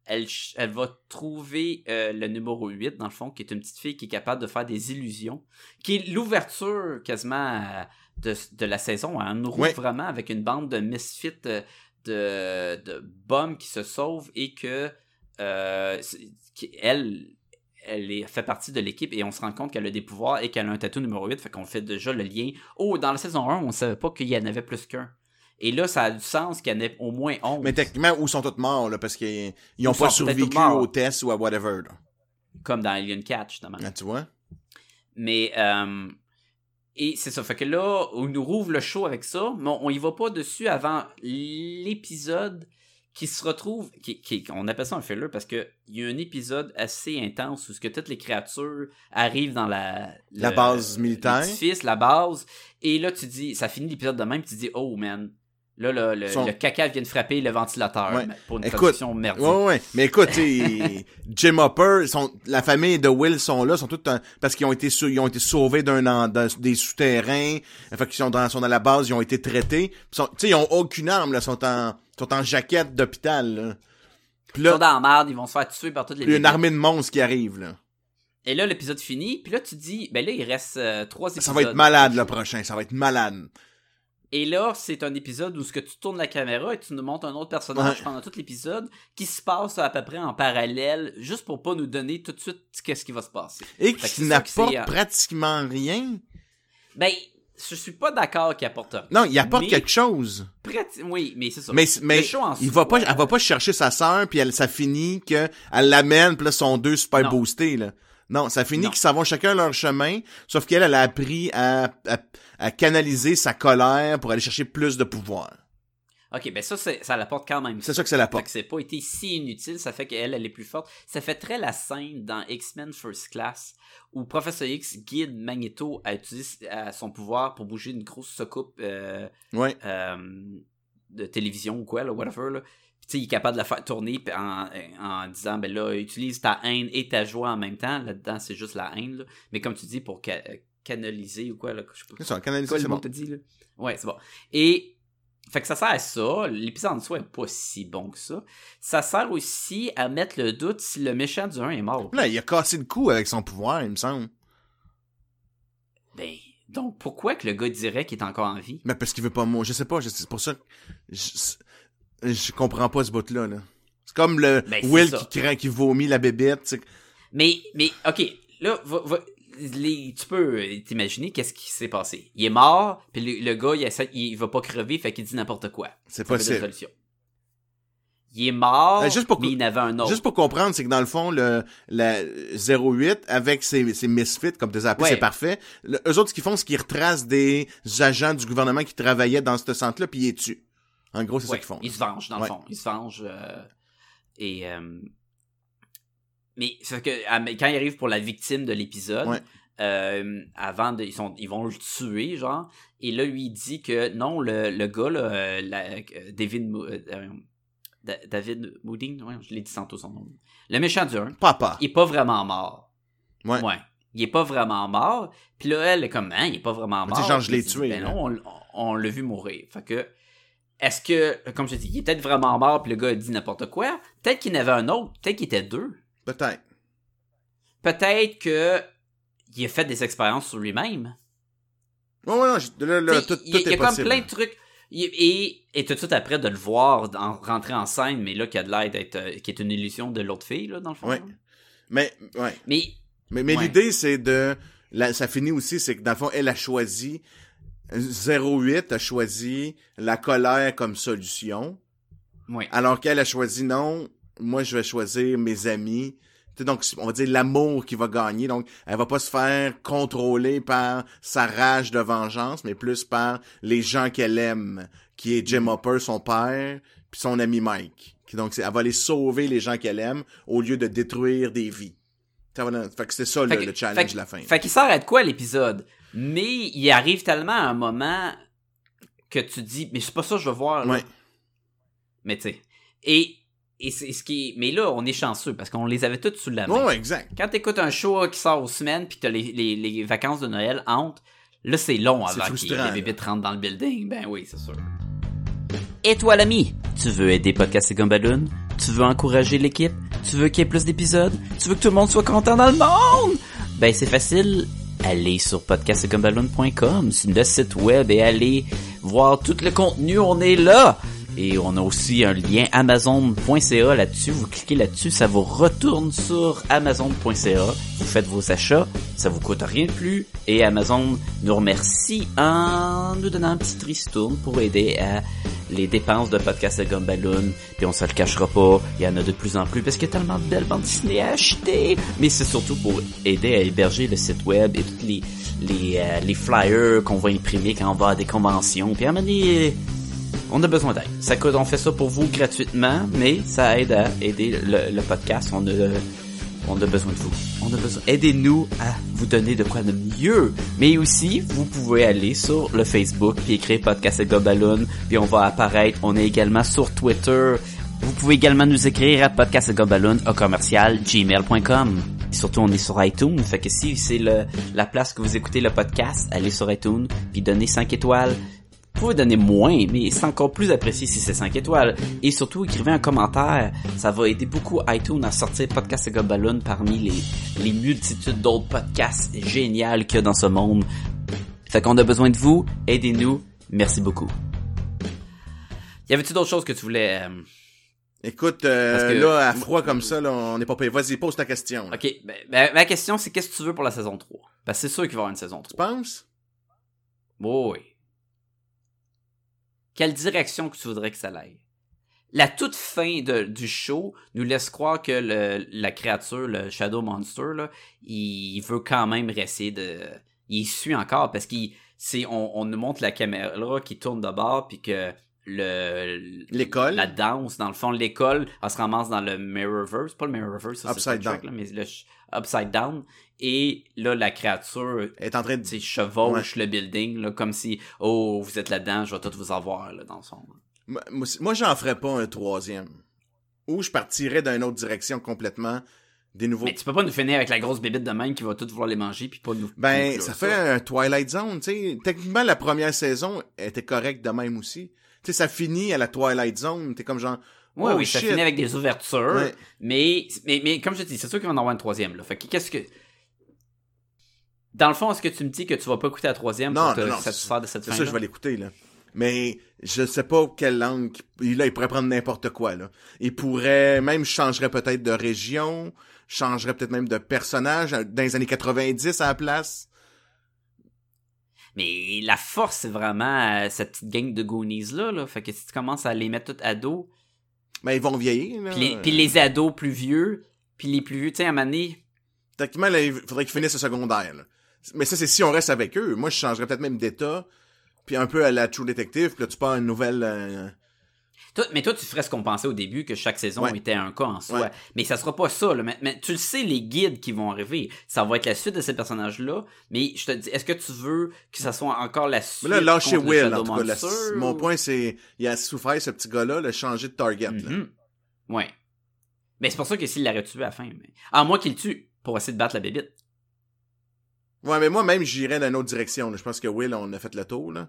Elle, va trouver euh, le numéro 8, dans le fond, qui est une petite fille qui est capable de faire des illusions, qui est l'ouverture quasiment euh, de, de la saison. hein. On nous Ouais. vraiment avec une bande de misfits euh, de, de bombes qui se sauvent et que euh, qui- elle, elle est, fait partie de l'équipe et on se rend compte qu'elle a des pouvoirs et qu'elle a un tatou numéro 8. Fait qu'on fait déjà le lien. Oh, dans la saison 1, on savait pas qu'il y en avait plus qu'un. Et là, ça a du sens qu'il y en ait au moins 11. Mais techniquement, où sont tous morts, là, parce qu'ils ils ont Ils pas survécu au test ou à whatever, là. Comme dans Alien Catch, justement. Ah, tu vois? Mais, euh, et c'est ça. Fait que là, on nous rouvre le show avec ça, mais on, y va pas dessus avant l'épisode qui se retrouve, qui, qui- on appelle ça un filler parce que il y a un épisode assez intense où ce que toutes les créatures arrivent dans la La le- base militaire. la base, et là tu dis, ça finit l'épisode de même, tu dis oh man, là, le, Son- le caca vient de frapper le ventilateur Ouais. pour une Écoute, merdique. Ouais, ouais. Mais écoute, Jim Hopper, sont, la famille de Will sont là, sont tous un- parce qu'ils ont été ils ont été sauvés d'un des souterrains, fait qu'ils sont dans, sont dans la base, ils ont été traités. Sont, t'sais, ils ont aucune arme, là, sont en, sont en jaquette d'hôpital, là. Ils sont dans la merde, ils vont se faire tuer par toutes les il y a une armée de monstres qui arrive, là. Et là, l'épisode finit, puis là, tu dis, ben là, il reste euh, trois épisodes. Ça va être malade, le prochain, ça va être malade. Et là, c'est un épisode où ce que tu tournes la caméra et tu nous montres un autre personnage Ouais. pendant tout l'épisode qui se passe à peu près en parallèle, juste pour pas nous donner tout de suite qu'est-ce qui va se passer. Et qui n'apporte euh, pratiquement rien. Ben, je suis pas d'accord qu'il apporte rien. Non, il apporte Mais- quelque chose. Oui, mais c'est ça. Mais, mais il va pas, elle va pas chercher sa sœur puis elle, ça finit que elle l'amène puis là sont deux super boostés là. Non, ça finit qu'ils s'en vont chacun leur chemin, sauf qu'elle elle a appris à, à, à canaliser sa colère pour aller chercher plus de pouvoir. Ok, ben ça, ça l'apporte quand même. C'est ça que ça l'apporte. que c'est pas été si inutile, ça fait qu'elle, elle est plus forte. Ça fait très la scène dans X-Men First Class où Professor X guide Magneto à utiliser son pouvoir pour bouger une grosse soucoupe euh, Ouais. euh, de télévision ou quoi, là, whatever. Là. Puis, tu sais, il est capable de la faire tourner en, en disant, ben là, utilise ta haine et ta joie en même temps. Là-dedans, c'est juste la haine. Là. Mais comme tu dis, pour ca- euh, canaliser ou quoi, là, je sais pas C'est ça, canaliser, c'est bon. dit, là? Ouais, c'est bon. Et, fait que ça sert à ça. L'épisode en soi est pas si bon que ça. Ça sert aussi à mettre le doute si le méchant du 1 est mort. Là, il a cassé le cou avec son pouvoir, il me semble. Ben, donc pourquoi que le gars dirait qu'il est encore en vie? Mais parce qu'il veut pas mourir. Je sais pas, c'est pour ça que je, je comprends pas ce bout-là, là. C'est comme le Ben, Will qui craint, qui vomit la bébête. Mais, mais, ok, là, va- va- les- tu peux euh, t'imaginer qu'est-ce qui s'est passé. Il est mort, puis le, le gars, il, essaie- il va pas crever, fait qu'il dit n'importe quoi. C'est possible. Il est mort, Euh, juste pour mais il avait un autre. Juste pour comprendre, c'est que dans le fond, le la 08, avec ses, ses misfits, comme tu les appelés, Ouais. c'est parfait. Le- eux autres, ce qu'ils font, c'est qu'ils retracent des agents du gouvernement qui travaillaient dans ce centre-là, puis ils les tuent. En gros, c'est ça Ouais, qu'ils font. Il se venge, dans Ouais. le fond. Il se venge. euh, et. euh, mais c'est que quand il arrive pour la victime de l'épisode, Ouais. euh, avant de, ils sont ils vont le tuer genre et là lui il dit que non le, le gars là, la- David David Mooding ouais, je l'ai dit tantôt son nom le méchant du 1 Papa. il est pas vraiment mort Ouais. il est pas vraiment mort puis là elle est comme hein, il est pas vraiment mort sais, genre, je l'ai tué, ben non on, on l'a vu mourir fait que est-ce que comme je dis il est peut-être vraiment mort puis le gars a dit n'importe quoi peut-être qu'il y en avait un autre peut-être qu'il était deux Peut-être. peut-être que il a fait des expériences sur lui-même. Ouais, ouais, non, là, tout, il tout y a, il y a comme plein de trucs. Il- Et, et tout de suite après de le voir en- rentrer en scène, mais là qui a de l'air d'être euh, qui est une illusion de l'autre fille là dans le fond. Ouais. Mais, ouais. Mais Mais, mais Ouais. l'idée, c'est de... là, ça finit aussi, c'est que dans le fond, elle a choisi... 08 a choisi la colère comme solution, alors qu'elle a choisi non, moi je vais choisir mes amis. Donc, on va dire l'amour qui va gagner. Donc, elle va pas se faire contrôler par sa rage de vengeance, mais plus par les gens qu'elle aime, qui est Jim Hopper, son père, puis son ami Mike. Donc, elle va aller sauver les gens qu'elle aime au lieu de détruire des vies. Fait que c'est ça Fait le, que- le challenge de la fin. Fait qu'il s'arrête quoi l'épisode? Mais il arrive tellement à un moment que tu dis mais c'est pas ça que je veux voir. là. Ouais. Mais tu sais. Et et c'est ce qui est- mais là on est chanceux parce qu'on les avait toutes sous la main. Ouais, ouais, exact. Quand t'écoutes un show qui sort aux semaines puis t'as les, les, les vacances de Noël entre, là c'est long avant que les bébites rentrent dans le building. Ben oui, c'est sûr. Et toi l'ami, tu veux aider Podcast et Gumballoon? Tu veux encourager l'équipe? Tu veux qu'il y ait plus d'épisodes? Tu veux que tout le monde soit content dans le monde? Ben c'est facile. Allez sur podcastgumballoon.com, sur le site web et allez voir tout le contenu, on est là! Et on a aussi un lien amazon.ca là-dessus. Vous cliquez là-dessus, ça vous retourne sur amazon.ca. Vous faites vos achats, ça vous coûte rien de plus. Et Amazon nous remercie en nous donnant un petit tristourne pour aider à les dépenses de podcast de Gumballoon. Puis on se le cachera pas, il y en a de plus en plus parce qu'il y a tellement de belles bandes dessinées à acheter. Mais c'est surtout pour aider à héberger le site web et toutes les euh, flyers qu'on va imprimer quand on va à des conventions. Puis donné, on a besoin d'aide. Ça coûte, on fait ça pour vous gratuitement, mais ça aide à aider le, le podcast. On a, on a besoin de vous. On a besoin. Aidez-nous à vous donner de quoi de mieux. Mais aussi, vous pouvez aller sur le Facebook puis écrire podcast et Gobaloon, puis on va apparaître. On est également sur Twitter. Vous pouvez également nous écrire à podcastgobaloon au commercial gmail.com. Surtout, on est sur iTunes. Fait que si c'est la place que vous écoutez le podcast, allez sur iTunes puis donnez 5 étoiles. Vous pouvez donner moins, mais c'est encore plus apprécié si c'est 5 étoiles. Et surtout, écrivez un commentaire. Ça va aider beaucoup iTunes à sortir Podcast et Gobaloon parmi les, les multitudes d'autres podcasts géniaux qu'il y a dans ce monde. Fait qu'on a besoin de vous. Aidez-nous. Merci beaucoup. Y avait-tu d'autres choses que tu voulais... euh, Écoute, euh, Parce que- là, à froid comme ça, là, on n'est pas payé. Vas-y, pose ta question. là. Ok, ben, ben, ma question c'est qu'est-ce que tu veux pour la saison 3? Parce que c'est sûr qu'il va y avoir une saison 3. Tu penses? Oui. Quelle direction que tu voudrais que ça aille? La toute fin de- du show nous laisse croire que le- la créature, le Shadow Monster, là, il veut quand même rester de... Il suit encore parce qu'il... On, on nous montre la caméra qui tourne de bord puis que le... L'école. La danse, dans le fond, l'école, elle se ramasse dans le Mirrorverse. Pas le Mirrorverse, ça, c'est Upside down. là, mais le Upside Down. Et là, la créature est en train de chevauche le building, là, comme si, oh, vous êtes là-dedans, je vais tout vous avoir, là, dans son. Moi, moi, j'en ferais pas un troisième. Ou je partirais dans une autre direction complètement. Des nouveaux. Mais tu peux pas nous finir avec la grosse bébite de même qui va tout vouloir les manger puis pas nous. Ben, ça fait un Twilight Zone, tu sais. Techniquement, la première saison était correcte de même aussi. Tu sais, ça finit à la Twilight Zone. T'es comme genre. Ouais, oh, oui, ça finit avec des ouvertures. Ouais. Mais, mais, mais, comme je te dis, c'est sûr qu'il va en avoir une troisième, là. Fait que qu'est-ce que. Dans le fond, est-ce que tu me dis que tu vas pas écouter la troisième Non, pour te non, non, satisfaire de cette C'est fin ça, je vais l'écouter, là. Mais je sais pas quelle langue. Là, il pourrait prendre n'importe quoi, là. Il pourrait, même, je changerais peut-être de région, je changerais peut-être même de personnage euh, dans les années 90 à la place. Mais la force, c'est vraiment euh, cette petite gang de Goonies-là, là. Fait que si tu commences à les mettre toutes ados, Ben, ils vont vieillir, là. puis les, puis les ados plus vieux, puis les plus vieux, tu sais, à donné, Techniquement, là, il faudrait qu'ils finissent le secondaire, là. Mais ça, c'est si on reste avec eux. Moi, je changerais peut-être même d'état, puis un peu à la True Detective, puis là, tu pars une nouvelle... euh, Toi- mais toi, tu ferais ce qu'on pensait au début, que chaque saison Ouais. était un cas en soi. Ouais. Mais ça sera pas ça. Là. Mais, mais tu le sais, les guides qui vont arriver, ça va être la suite de ces personnages-là. Mais je te dis, est-ce que tu veux que ça soit encore la suite Mais là, lâchez Will, Shadow en tout cas. la- mon point, c'est, il a souffert, ce petit gars-là, le changer de target, là. Ouais. Mais c'est pour ça que s'il l'aurait tué à la fin. Mais... À moins qu'il le tue pour essayer de battre la bébite. Ouais, mais moi-même, j'irais dans une autre direction. Je pense que Will, on a fait le tour, là.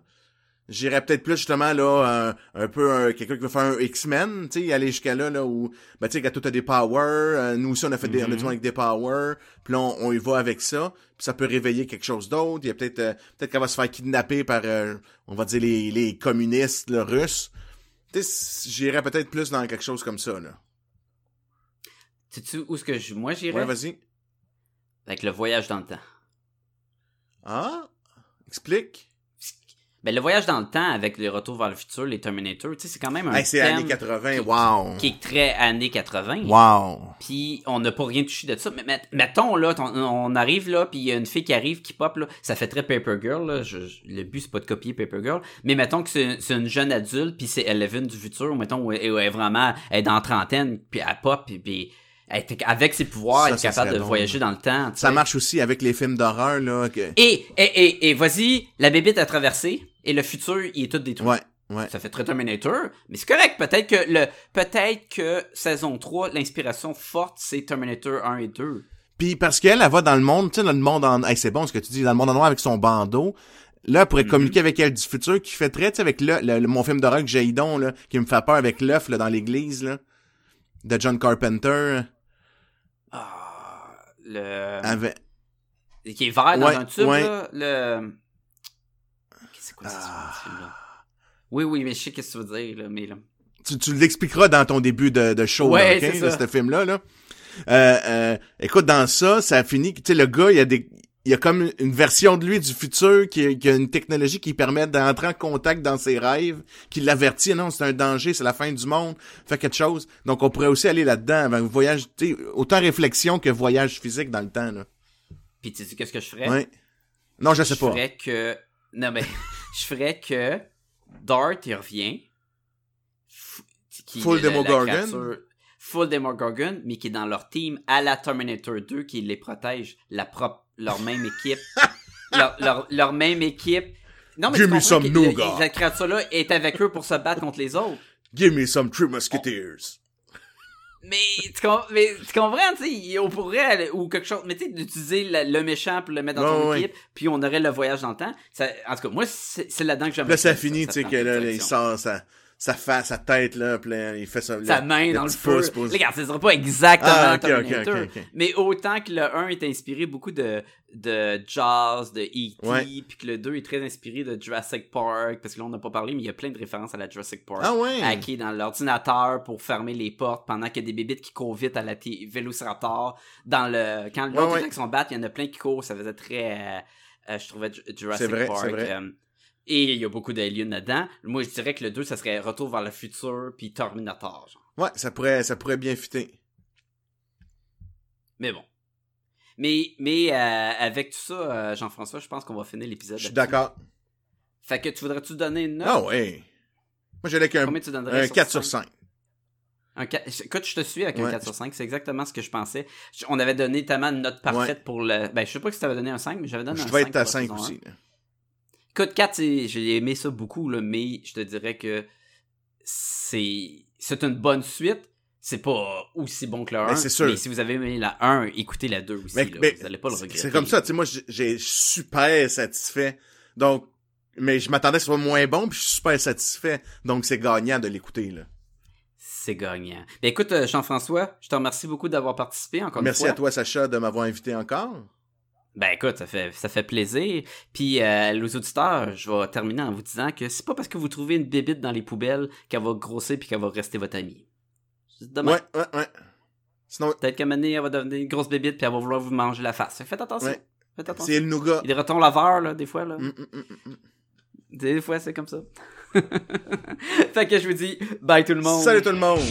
J'irais peut-être plus, justement, là, un, un peu un- quelqu'un qui veut faire un X-Men, tu sais, aller jusqu'à là, là, où, ben, tu sais, tout a des powers, euh, nous aussi, on a fait des, on a du Mhm. monde avec des powers, puis là, on, on y va avec ça, puis ça peut réveiller quelque chose d'autre. Il y a peut-être, euh, peut-être qu'elle va se faire kidnapper par, euh, on va dire, les, les communistes, là, russes. Tu sais, j'irais peut-être plus dans quelque chose comme ça, là. Sais-tu où est-ce que je... moi j'irais? Ouais, vas-y. Avec le voyage dans le temps. Ah? Explique. Ben, le voyage dans le temps avec les retours vers le futur, les Terminator, tu sais, c'est quand même un Hey, c'est années 80, qui- wow. qui est très années 80. Wow. Puis on n'a pas rien touché de ça. Mais met- mettons là, ton- on arrive là, puis il y a une fille qui arrive, qui pop là, ça fait très Paper Girl. Là. Je- je- le but c'est pas de copier Paper Girl, mais mettons que c'est une jeune adulte, puis c'est Eleven du futur, ou mettons où elle, où elle est vraiment, elle est dans la trentaine, puis elle pop, puis, puis avec ses pouvoirs, Ça, elle est ça capable de bon, voyager dans le temps. Ça sais. marche aussi avec les films d'horreur, là. Que... Et et et, et vas-y, la bébite a traversé, et le futur il est tout détruit. Ouais, ouais. Ça fait très Terminator, mais c'est correct. Peut-être que le, peut-être que saison 3, l'inspiration forte, c'est Terminator 1 et 2. Puis parce qu'elle, elle va dans le monde, tu sais, dans le monde en... Hey, c'est bon ce que tu dis, dans le monde en noir avec son bandeau. Là, elle pourrait Mhm. communiquer avec elle du futur, qui fait très, tu sais, avec le, le- le- mon film d'horreur que j'ai là, qui me fait peur avec l'œuf, là, dans l'église, là, de John Carpenter, le... avec... Qui est vert dans Ouais, un tube, ouais. là. Le... C'est quoi ça, Ah. ce film-là? Oui, oui, mais je sais qu'est-ce que tu veux dire, là, mais là... Tu, tu l'expliqueras dans ton début de, de show, Ouais, là, ce film-là, là. Euh, euh, écoute, dans ça, ça finit, tu sais, le gars, il y a des... Il y a comme une version de lui du futur qui, qui a une technologie qui permet d'entrer en contact dans ses rêves, qui l'avertit, non, c'est un danger, c'est la fin du monde, fait quelque chose. Donc on pourrait aussi aller là-dedans, avec un voyage, autant réflexion que voyage physique dans le temps, là. Puis tu sais qu'est-ce que je ferais? Ouais. Non, je sais pas. ferais que... Non, mais je ferais que Dart, il revient. Qui- Full Demogorgon. Full Demogorgon, mais qui est dans leur team à la Terminator 2, qui les protège, la propre, leur même équipe. leur, leur, leur même équipe. Non, mais Give me some nougat. cette créature-là est avec eux pour se battre contre les autres. Give me some True Musketeers. Mais tu, mais tu comprends, tu sais, on pourrait, ou quelque chose, mais tu sais, d'utiliser le, le méchant pour le mettre dans ton ouais. équipe, puis on aurait le voyage dans le temps. Ça, en tout cas, moi, c'est là-dedans que j'aimerais. Là, ça finit, tu sais, que là, il direction. sort sa, face, sa tête, là, là, il fait ça. Sa main dans le feu. pouce, pouce. Regarde, ce sera pas exactement Ah, ok, ok, Terminator, mais autant que le 1 est inspiré beaucoup de, de Jaws, de E.T., Ouais. puis que le 2 est très inspiré de Jurassic Park, parce que là, on n'a pas parlé, mais il y a plein de références à la Jurassic Park. Ah ouais. hacké dans l'ordinateur pour fermer les portes pendant qu'il y a des bébites qui courent vite à la Vélociraptor. Dans le, quand l'autre Ouais, ouais. avec son bat, il y en a plein qui courent. Ça faisait très, euh, euh, je trouvais Ju- Jurassic vrai, Park. c'est vrai. euh, et il y a beaucoup d'aliens dedans. Moi, je dirais que le 2, ça serait Retour vers le futur puis Terminator. genre. Ouais, ça pourrait, ça pourrait bien fitter. Mais bon. Mais, mais euh, avec tout ça, euh, Jean-François, je pense qu'on va finir l'épisode. Je suis d'accord. Fait que tu voudrais-tu donner une note? Ah ouais. Moi, j'allais avec un, Combien tu donnerais un 4 sur 5? 5. Un 4 Écoute, je te suis avec un Ouais. 4 sur 5, c'est exactement ce que je pensais. Je- On avait donné tellement de notes parfaites pour le. Ben, je sais pas si tu avais donné un 5, mais j'avais donné Je un vais 5 être à pour la 5 saison aussi. 1. là. Écoute, 4, c'est- j'ai aimé ça beaucoup, là, mais je te dirais que c'est une bonne suite. C'est pas aussi bon que le 1. Ben, sûr. Mais si vous avez aimé la 1, écoutez la 2 aussi. Mais- là. mais vous allez pas le regretter. C'est comme ça, tu sais, moi, j'ai- super satisfait. Donc, mais je m'attendais que ce soit moins bon, puis je suis super satisfait. Donc, c'est gagnant de l'écouter, là. C'est gagnant. Ben, écoute, euh, Jean-François, je te remercie beaucoup d'avoir participé encore Merci une fois. à toi, Sacha, de m'avoir invité encore. Ben écoute, ça fait ça fait plaisir. Puis euh, les auditeurs, je vais terminer en vous disant que c'est pas parce que vous trouvez une bébite dans les poubelles qu'elle va grossir puis qu'elle va rester votre amie. Dommage. Ouais, ouais, ouais. Sinon, Peut-être qu'à un moment donné, elle va devenir une grosse bébite puis elle va vouloir vous manger la face. Faites attention. Ouais. Faites attention. c'est le nougat. Il y a des ratons laveurs là, des fois là. Mm, mm, mm. Des fois c'est comme ça. fait que je vous dis bye tout le monde. Salut tout le monde!